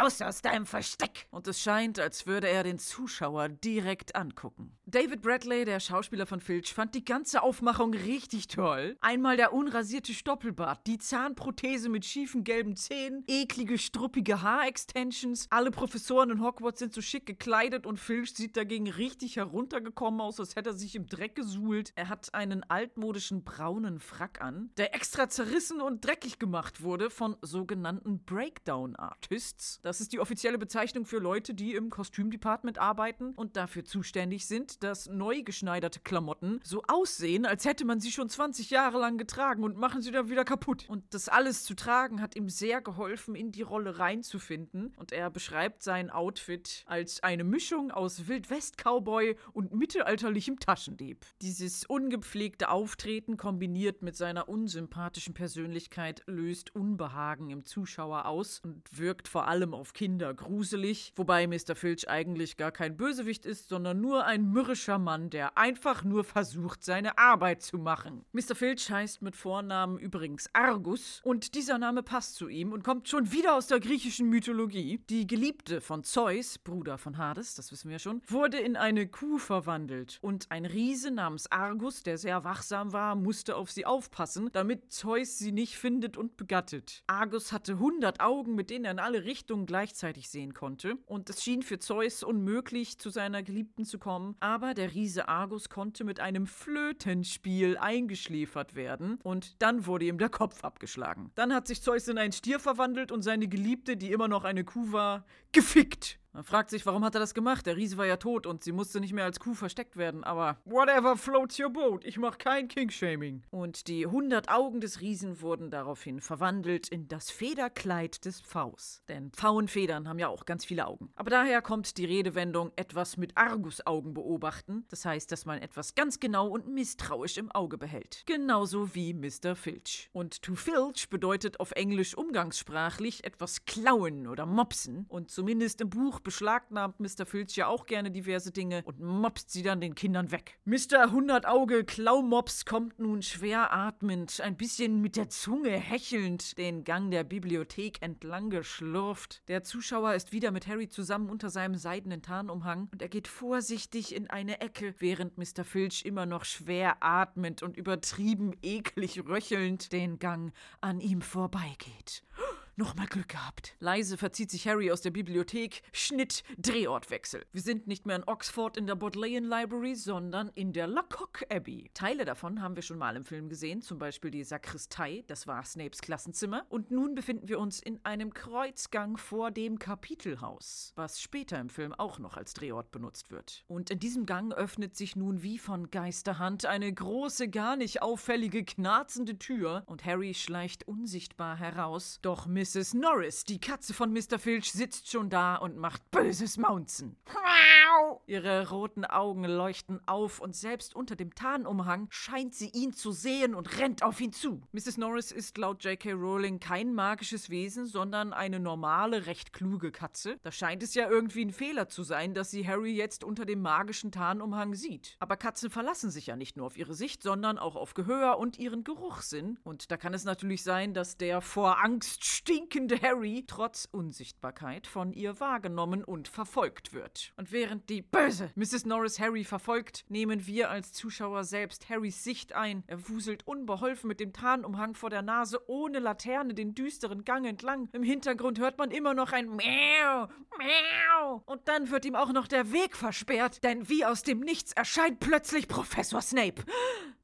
Raus aus deinem Versteck! Und es scheint, als würde er den Zuschauer direkt angucken. David Bradley, der Schauspieler von Filch, fand die ganze Aufmachung richtig toll. Einmal der unrasierte Stoppelbart, die Zahnprothese mit schiefen gelben Zähnen, eklige, struppige Haarextensions. Alle Professoren in Hogwarts sind so schick gekleidet und Filch sieht dagegen richtig heruntergekommen aus, als hätte er sich im Dreck gesuhlt. Er hat einen altmodischen braunen Frack an, der extra zerrissen und dreckig gemacht wurde von sogenannten Breakdown-Artists. Das ist die offizielle Bezeichnung für Leute, die im Kostümdepartment arbeiten und dafür zuständig sind, dass neu geschneiderte Klamotten so aussehen, als hätte man sie schon 20 Jahre lang getragen und machen sie dann wieder kaputt. Und das alles zu tragen hat ihm sehr geholfen, in die Rolle reinzufinden. Und er beschreibt sein Outfit als eine Mischung aus Wildwest-Cowboy und mittelalterlichem Taschendieb. Dieses ungepflegte Auftreten kombiniert mit seiner unsympathischen Persönlichkeit löst Unbehagen im Zuschauer aus und wirkt vor allem auf Kinder gruselig, wobei Mr. Filch eigentlich gar kein Bösewicht ist, sondern nur ein mürrischer Mann, der einfach nur versucht, seine Arbeit zu machen. Mr. Filch heißt mit Vornamen übrigens Argus und die Dieser Name passt zu ihm und kommt schon wieder aus der griechischen Mythologie. Die Geliebte von Zeus, Bruder von Hades, das wissen wir schon, wurde in eine Kuh verwandelt. Und ein Riese namens Argus, der sehr wachsam war, musste auf sie aufpassen, damit Zeus sie nicht findet und begattet. Argus hatte 100 Augen, mit denen er in alle Richtungen gleichzeitig sehen konnte. Und es schien für Zeus unmöglich, zu seiner Geliebten zu kommen. Aber der Riese Argus konnte mit einem Flötenspiel eingeschläfert werden. Und dann wurde ihm der Kopf abgeschlagen. Dann hat sich Zeus in einen Stier verwandelt und seine Geliebte, die immer noch eine Kuh war, gefickt. Man fragt sich, warum hat er das gemacht? Der Riese war ja tot und sie musste nicht mehr als Kuh versteckt werden, aber whatever floats your boat. Ich mach kein King-Shaming. Und die 100 Augen des Riesen wurden daraufhin verwandelt in das Federkleid des Pfaus. Denn Pfauenfedern haben ja auch ganz viele Augen. Aber daher kommt die Redewendung etwas mit Argusaugen beobachten. Das heißt, dass man etwas ganz genau und misstrauisch im Auge behält. Genauso wie Mr. Filch. Und to filch bedeutet auf Englisch umgangssprachlich etwas klauen oder mopsen. Und zumindest im Buch beschlagnahmt Mr. Filch ja auch gerne diverse Dinge und mopst sie dann den Kindern weg. Mr. Hundertauge Klaumops kommt nun schwer atmend, ein bisschen mit der Zunge hechelnd, den Gang der Bibliothek entlang geschlurft. Der Zuschauer ist wieder mit Harry zusammen unter seinem seidenen Tarnumhang und er geht vorsichtig in eine Ecke, während Mr. Filch immer noch schwer atmend und übertrieben eklig röchelnd den Gang an ihm vorbeigeht. Nochmal Glück gehabt. Leise verzieht sich Harry aus der Bibliothek. Schnitt, Drehortwechsel. Wir sind nicht mehr in Oxford in der Bodleian Library, sondern in der Lacock Abbey. Teile davon haben wir schon mal im Film gesehen, zum Beispiel die Sakristei, das war Snapes Klassenzimmer. Und nun befinden wir uns in einem Kreuzgang vor dem Kapitelhaus, was später im Film auch noch als Drehort benutzt wird. Und in diesem Gang öffnet sich nun wie von Geisterhand eine große, gar nicht auffällige, knarzende Tür und Harry schleicht unsichtbar heraus. Doch Mrs. Norris, die Katze von Mr. Filch, sitzt schon da und macht böses Maunzen. Ihre roten Augen leuchten auf und selbst unter dem Tarnumhang scheint sie ihn zu sehen und rennt auf ihn zu. Mrs. Norris ist laut J.K. Rowling kein magisches Wesen, sondern eine normale, recht kluge Katze. Da scheint es ja irgendwie ein Fehler zu sein, dass sie Harry jetzt unter dem magischen Tarnumhang sieht. Aber Katzen verlassen sich ja nicht nur auf ihre Sicht, sondern auch auf Gehör und ihren Geruchssinn. Und da kann es natürlich sein, dass der vor Angst stinkende Harry trotz Unsichtbarkeit von ihr wahrgenommen und verfolgt wird. Und während die böse Mrs. Norris Harry verfolgt, nehmen wir als Zuschauer selbst Harrys Sicht ein. Er wuselt unbeholfen mit dem Tarnumhang vor der Nase ohne Laterne den düsteren Gang entlang. Im Hintergrund hört man immer noch ein Miau, Miau. Und dann wird ihm auch noch der Weg versperrt, denn wie aus dem Nichts erscheint plötzlich Professor Snape.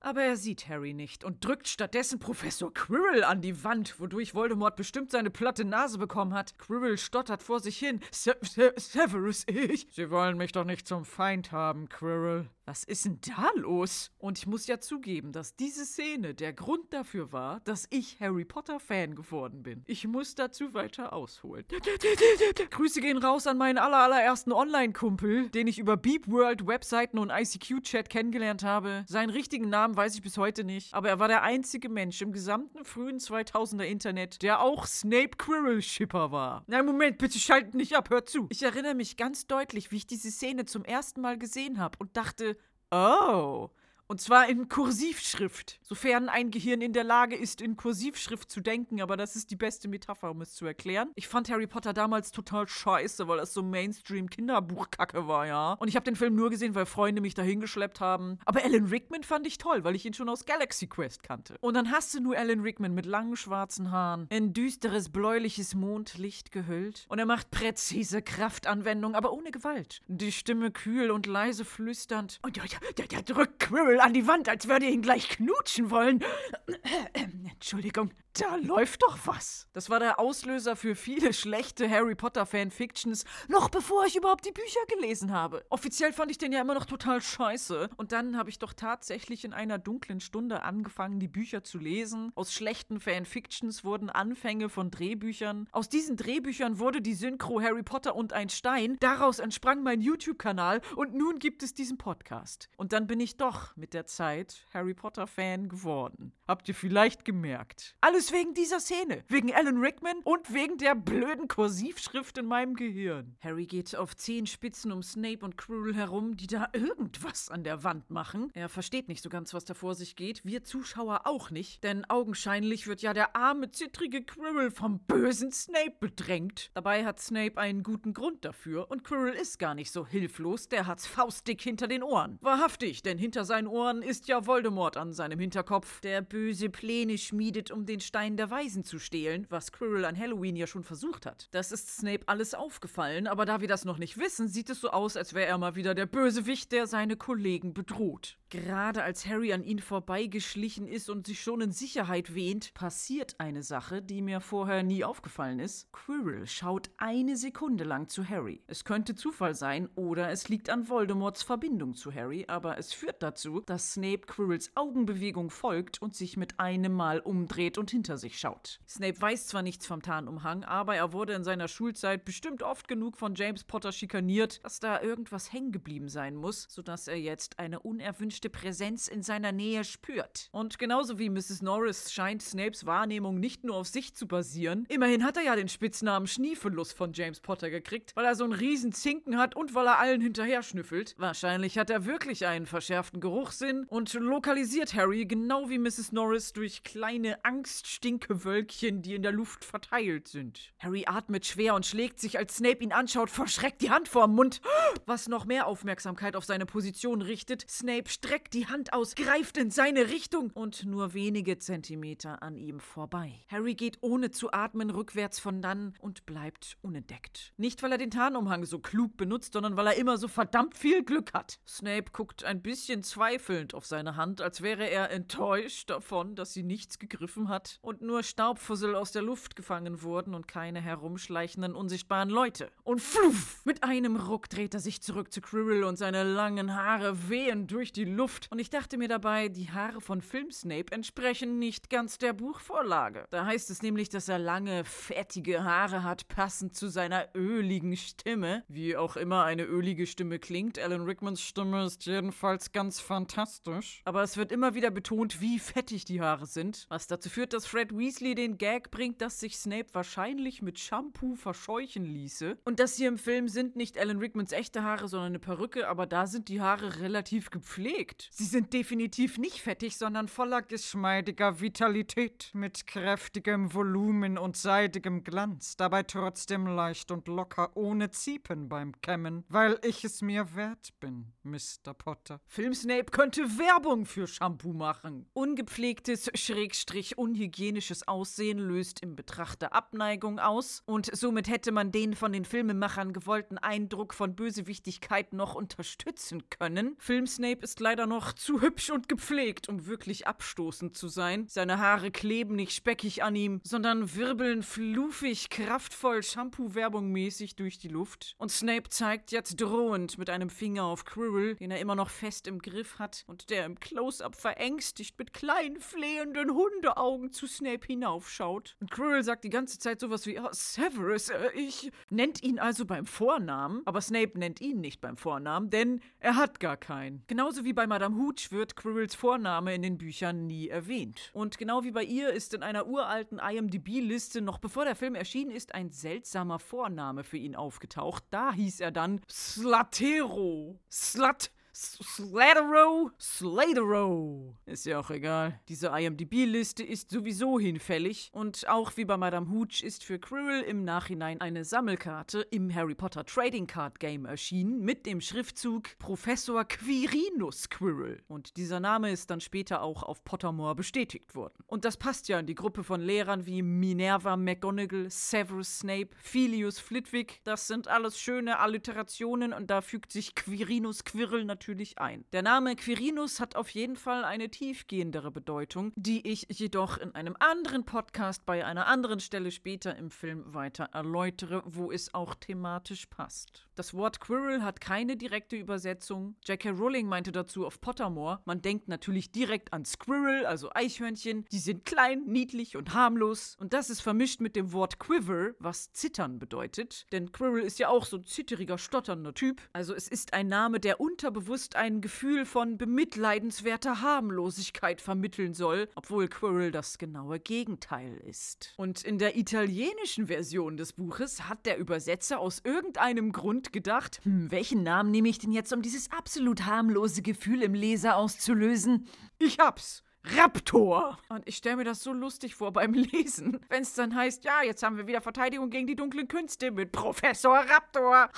Aber er sieht Harry nicht und drückt stattdessen Professor Quirrell an die Wand, wodurch Voldemort bestimmt seine platte Nase bekommen hat. Quirrell stottert vor sich hin. Se Se Severus, ich. Sie wollen mich doch nicht zum Feind haben, Quirrell. Was ist denn da los? Und ich muss ja zugeben, dass diese Szene der Grund dafür war, dass ich Harry Potter-Fan geworden bin. Ich muss dazu weiter ausholen. Grüße gehen raus an meinen allerallerersten Online-Kumpel, den ich über Beep World Webseiten und ICQ-Chat kennengelernt habe. Seinen richtigen Namen weiß ich bis heute nicht, aber er war der einzige Mensch im gesamten frühen 2000er Internet, der auch Snape Quirrell Shipper war. Nein, Moment, bitte schalten nicht ab, hört zu. Ich erinnere mich ganz deutlich, wie ich diese Szene zum ersten Mal gesehen habe und dachte, Oh. Und zwar in Kursivschrift. Sofern ein Gehirn in der Lage ist, in Kursivschrift zu denken, aber das ist die beste Metapher, um es zu erklären. Ich fand Harry Potter damals total scheiße, weil das so Mainstream-Kinderbuchkacke war, ja. Und ich habe den Film nur gesehen, weil Freunde mich dahin geschleppt haben. Aber Alan Rickman fand ich toll, weil ich ihn schon aus Galaxy Quest kannte. Und dann hast du nur Alan Rickman mit langen schwarzen Haaren, in düsteres bläuliches Mondlicht gehüllt. Und er macht präzise Kraftanwendung, aber ohne Gewalt. Die Stimme kühl und leise flüsternd. Und der, der, der drückt Quirrell an die Wand, als würde ihn gleich knutschen wollen. Entschuldigung, da läuft doch was. Das war der Auslöser für viele schlechte Harry Potter Fanfictions, noch bevor ich überhaupt die Bücher gelesen habe. Offiziell fand ich den ja immer noch total scheiße. Und dann habe ich doch tatsächlich in einer dunklen Stunde angefangen, die Bücher zu lesen. Aus schlechten Fanfictions wurden Anfänge von Drehbüchern. Aus diesen Drehbüchern wurde die Synchro Harry Potter und ein Stein. Daraus entsprang mein YouTube-Kanal und nun gibt es diesen Podcast. Und dann bin ich doch mit der Zeit Harry Potter-Fan geworden. Habt ihr vielleicht gemerkt. Alles alles wegen dieser Szene. Wegen Alan Rickman und wegen der blöden Kursivschrift in meinem Gehirn. Harry geht auf zehn Spitzen um Snape und Quirrell herum, die da irgendwas an der Wand machen. Er versteht nicht so ganz, was da vor sich geht. Wir Zuschauer auch nicht. Denn augenscheinlich wird ja der arme, zittrige Quirrell vom bösen Snape bedrängt. Dabei hat Snape einen guten Grund dafür und Quirrell ist gar nicht so hilflos. Der hat's faustdick hinter den Ohren. Wahrhaftig, denn hinter seinen Ohren ist ja Voldemort an seinem Hinterkopf, der böse Pläne schmiedet, um den Stein der Weisen zu stehlen, was Quirrell an Halloween ja schon versucht hat. Das ist Snape alles aufgefallen, aber da wir das noch nicht wissen, sieht es so aus, als wäre er mal wieder der Bösewicht, der seine Kollegen bedroht. Gerade als Harry an ihn vorbeigeschlichen ist und sich schon in Sicherheit wähnt, passiert eine Sache, die mir vorher nie aufgefallen ist. Quirrell schaut eine Sekunde lang zu Harry. Es könnte Zufall sein oder es liegt an Voldemorts Verbindung zu Harry, aber es führt dazu, dass Snape Quirrells Augenbewegung folgt und sich mit einem Mal umdreht und hinter sich schaut. Snape weiß zwar nichts vom Tarnumhang, aber er wurde in seiner Schulzeit bestimmt oft genug von James Potter schikaniert, dass da irgendwas hängen geblieben sein muss, sodass er jetzt eine unerwünschte Präsenz in seiner Nähe spürt. Und genauso wie Mrs. Norris scheint Snapes Wahrnehmung nicht nur auf sich zu basieren. Immerhin hat er ja den Spitznamen Schniefelus von James Potter gekriegt, weil er so einen riesen Zinken hat und weil er allen hinterher schnüffelt. Wahrscheinlich hat er wirklich einen verschärften Geruchssinn und lokalisiert Harry genau wie Mrs. Norris durch kleine Angststinkewölkchen, die in der Luft verteilt sind. Harry atmet schwer und schlägt sich, als Snape ihn anschaut, verschreckt die Hand vorm Mund, was noch mehr Aufmerksamkeit auf seine Position richtet. Snape streckt die Hand aus, greift in seine Richtung und nur wenige Zentimeter an ihm vorbei. Harry geht ohne zu atmen rückwärts von dann und bleibt unentdeckt. Nicht, weil er den Tarnumhang so klug benutzt, sondern weil er immer so verdammt viel Glück hat. Snape guckt ein bisschen zweifelnd auf seine Hand, als wäre er enttäuscht davon, dass sie nichts gegriffen hat und nur Staubfussel aus der Luft gefangen wurden und keine herumschleichenden unsichtbaren Leute. Und fluff! Mit einem Ruck dreht er sich zurück zu Quirrell und seine langen Haare wehen durch die Luft. Und ich dachte mir dabei, die Haare von Film Snape entsprechen nicht ganz der Buchvorlage. Da heißt es nämlich, dass er lange, fettige Haare hat, passend zu seiner öligen Stimme. Wie auch immer eine ölige Stimme klingt. Alan Rickmans Stimme ist jedenfalls ganz fantastisch. Aber es wird immer wieder betont, wie fettig die Haare sind. Was dazu führt, dass Fred Weasley den Gag bringt, dass sich Snape wahrscheinlich mit Shampoo verscheuchen ließe. Und das hier im Film sind nicht Alan Rickmans echte Haare, sondern eine Perücke, aber da sind die Haare relativ gepflegt. Sie sind definitiv nicht fettig, sondern voller geschmeidiger Vitalität, mit kräftigem Volumen und seidigem Glanz, dabei trotzdem leicht und locker, ohne Ziepen beim Kämmen, weil ich es mir wert bin, Mr. Potter. Film Snape könnte Werbung für Shampoo machen. Ungepflegtes, schrägstrich unhygienisches Aussehen löst im Betrachter Abneigung aus und somit hätte man den von den Filmemachern gewollten Eindruck von Bösewichtigkeit noch unterstützen können. Film Snape ist leider noch zu hübsch und gepflegt, um wirklich abstoßend zu sein. Seine Haare kleben nicht speckig an ihm, sondern wirbeln fluffig, kraftvoll, Shampoo-Werbung mäßig durch die Luft. Und Snape zeigt jetzt drohend mit einem Finger auf Quirrell, den er immer noch fest im Griff hat und der im Close-Up verängstigt mit kleinen, flehenden Hundeaugen zu Snape hinaufschaut. Und Quirrell sagt die ganze Zeit sowas wie, oh, Severus, äh, ich... Nennt ihn also beim Vornamen, aber Snape nennt ihn nicht beim Vornamen, denn er hat gar keinen. Genauso wie bei Madame Hooch wird Quirrells Vorname in den Büchern nie erwähnt. Und genau wie bei ihr ist in einer uralten IMDb-Liste noch bevor der Film erschienen ist ein seltsamer Vorname für ihn aufgetaucht. Da hieß er dann Slatero. Slat Slatero, Slatero. Ist ja auch egal. Diese IMDb-Liste ist sowieso hinfällig und auch wie bei Madame Hooch ist für Quirrell im Nachhinein eine Sammelkarte im Harry Potter Trading Card Game erschienen mit dem Schriftzug Professor Quirinus Quirrell. Und dieser Name ist dann später auch auf Pottermore bestätigt worden. Und das passt ja in die Gruppe von Lehrern wie Minerva McGonagall, Severus Snape, Filius Flitwick. Das sind alles schöne Alliterationen und da fügt sich Quirinus Quirrell natürlich natürlich ein. Der Name Quirinus hat auf jeden Fall eine tiefgehendere Bedeutung, die ich jedoch in einem anderen Podcast bei einer anderen Stelle später im Film weiter erläutere, wo es auch thematisch passt. Das Wort Quirrell hat keine direkte Übersetzung. J.K. Rowling meinte dazu auf Pottermore, man denkt natürlich direkt an Squirrel, also Eichhörnchen. Die sind klein, niedlich und harmlos. Und das ist vermischt mit dem Wort Quiver, was zittern bedeutet. Denn Quirrell ist ja auch so ein zitteriger, stotternder Typ. Also es ist ein Name, der unterbewusst bewusst ein Gefühl von bemitleidenswerter Harmlosigkeit vermitteln soll, obwohl Quirrell das genaue Gegenteil ist. Und in der italienischen Version des Buches hat der Übersetzer aus irgendeinem Grund gedacht, hm, welchen Namen nehme ich denn jetzt, um dieses absolut harmlose Gefühl im Leser auszulösen? Ich hab's. Raptor! Und ich stelle mir das so lustig vor beim Lesen, wenn es dann heißt, ja, jetzt haben wir wieder Verteidigung gegen die dunklen Künste mit Professor Raptor.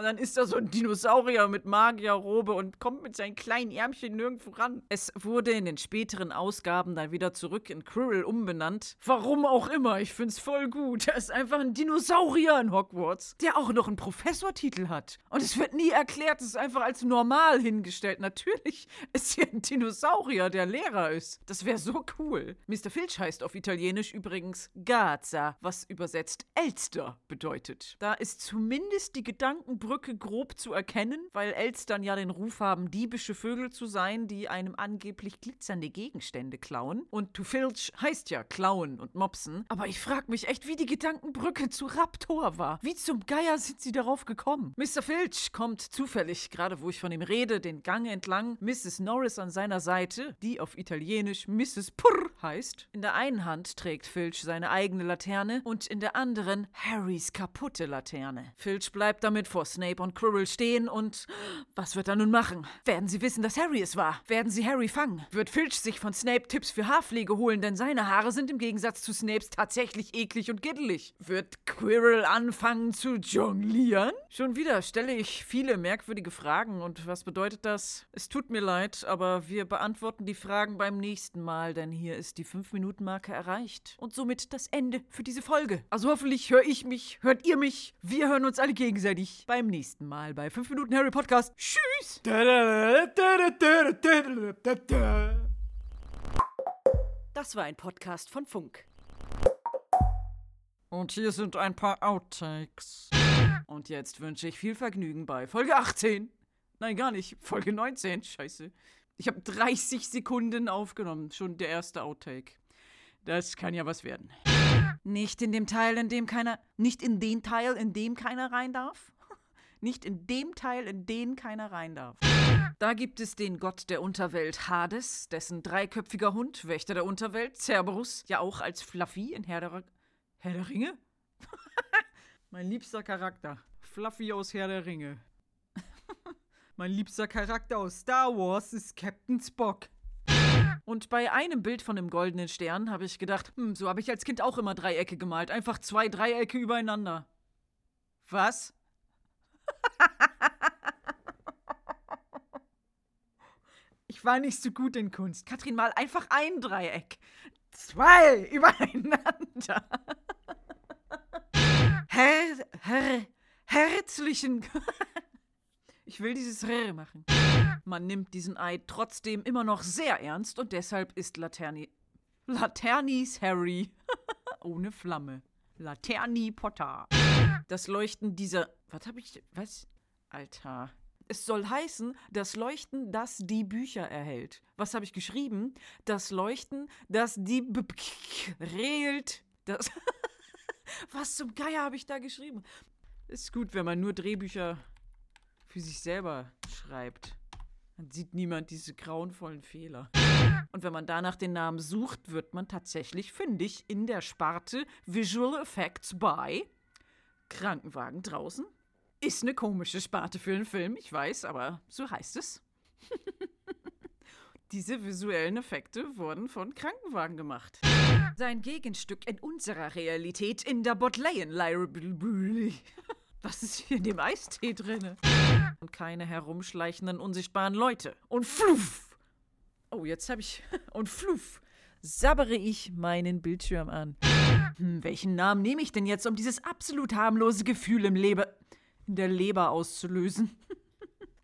Und dann ist da so ein Dinosaurier mit Magierrobe und kommt mit seinen kleinen Ärmchen nirgendwo ran. Es wurde in den späteren Ausgaben dann wieder zurück in Quirrell umbenannt. Warum auch immer, ich find's voll gut. Er ist einfach ein Dinosaurier in Hogwarts, der auch noch einen Professortitel hat. Und es wird nie erklärt, es ist einfach als normal hingestellt. Natürlich ist hier ein Dinosaurier, der Lehrer ist. Das wäre so cool. Mr. Filch heißt auf Italienisch übrigens Gaza, was übersetzt Elster bedeutet. Da ist zumindest die Gedankenbrücke grob zu erkennen, weil Elstern ja den Ruf haben, diebische Vögel zu sein, die einem angeblich glitzernde Gegenstände klauen. Und to filch heißt ja klauen und mopsen. Aber ich frag mich echt, wie die Gedankenbrücke zu Raptor war. Wie zum Geier sind sie darauf gekommen? Mr. Filch kommt zufällig, gerade wo ich von ihm rede, den Gang entlang, Mrs. Norris an seiner Seite, die auf Italienisch Mrs. Purr heißt. In der einen Hand trägt Filch seine eigene Laterne und in der anderen Harrys kaputte Laterne. Filch bleibt damit vor Snape und Quirrell stehen und was wird er nun machen? Werden sie wissen, dass Harry es war? Werden sie Harry fangen? Wird Filch sich von Snape Tipps für Haarpflege holen, denn seine Haare sind im Gegensatz zu Snapes tatsächlich eklig und giddelig? Wird Quirrell anfangen zu jonglieren? Schon wieder stelle ich viele merkwürdige Fragen und was bedeutet das? Es tut mir leid, aber wir beantworten die Fragen beim nächsten Mal, denn hier ist die 5-Minuten-Marke erreicht und somit das Ende für diese Folge. Also hoffentlich höre ich mich, hört ihr mich, wir hören uns alle gegenseitig beim nächsten Mal bei 5 Minuten Harry Podcast. Tschüss! Das war ein Podcast von Funk. Und hier sind ein paar Outtakes. Und jetzt wünsche ich viel Vergnügen bei Folge 18. Nein, gar nicht. Folge 19. Scheiße. Ich habe 30 Sekunden aufgenommen. Schon der erste Outtake. Das kann ja was werden. Nicht in dem Teil, in dem keiner. Nicht in den Teil, in dem keiner rein darf? Nicht in dem Teil, in den keiner rein darf. Da gibt es den Gott der Unterwelt Hades, dessen dreiköpfiger Hund, Wächter der Unterwelt, Cerberus, ja auch als Fluffy in Herr der, Herr der Ringe? mein liebster Charakter. Fluffy aus Herr der Ringe. Mein liebster Charakter aus Star Wars ist Captain Spock. Und bei einem Bild von dem goldenen Stern habe ich gedacht, hm, so habe ich als Kind auch immer Dreiecke gemalt. Einfach zwei Dreiecke übereinander. Was? Ich war nicht so gut in Kunst. Katrin, mal einfach ein Dreieck. Zwei übereinander. Her, her, herzlichen. Ich will dieses R machen. Man nimmt diesen Eid trotzdem immer noch sehr ernst und deshalb ist Laterni. Laternis Harry. Ohne Flamme. Laterni Potter. Das Leuchten dieser. Was hab ich. Was? Alter. Es soll heißen, das Leuchten, das die Bücher erhält. Was habe ich geschrieben? Das Leuchten, das die B regelt. Das. Was zum Geier habe ich da geschrieben? Ist gut, wenn man nur Drehbücher für sich selber schreibt. Dann sieht niemand diese grauenvollen Fehler. Und wenn man danach den Namen sucht, wird man tatsächlich fündig in der Sparte Visual Effects by Krankenwagen draußen. Ist eine komische Sparte für einen Film, ich weiß, aber so heißt es. Diese visuellen Effekte wurden von Krankenwagen gemacht. Sein Gegenstück in unserer Realität in der Bodleian Library. Was ist hier in dem Eistee drinne? Und keine herumschleichenden, unsichtbaren Leute. Und fluff! Oh, jetzt habe ich. Und fluff! Sabbere ich meinen Bildschirm an. Hm, welchen Namen nehme ich denn jetzt, um dieses absolut harmlose Gefühl im Leber. in der Leber auszulösen?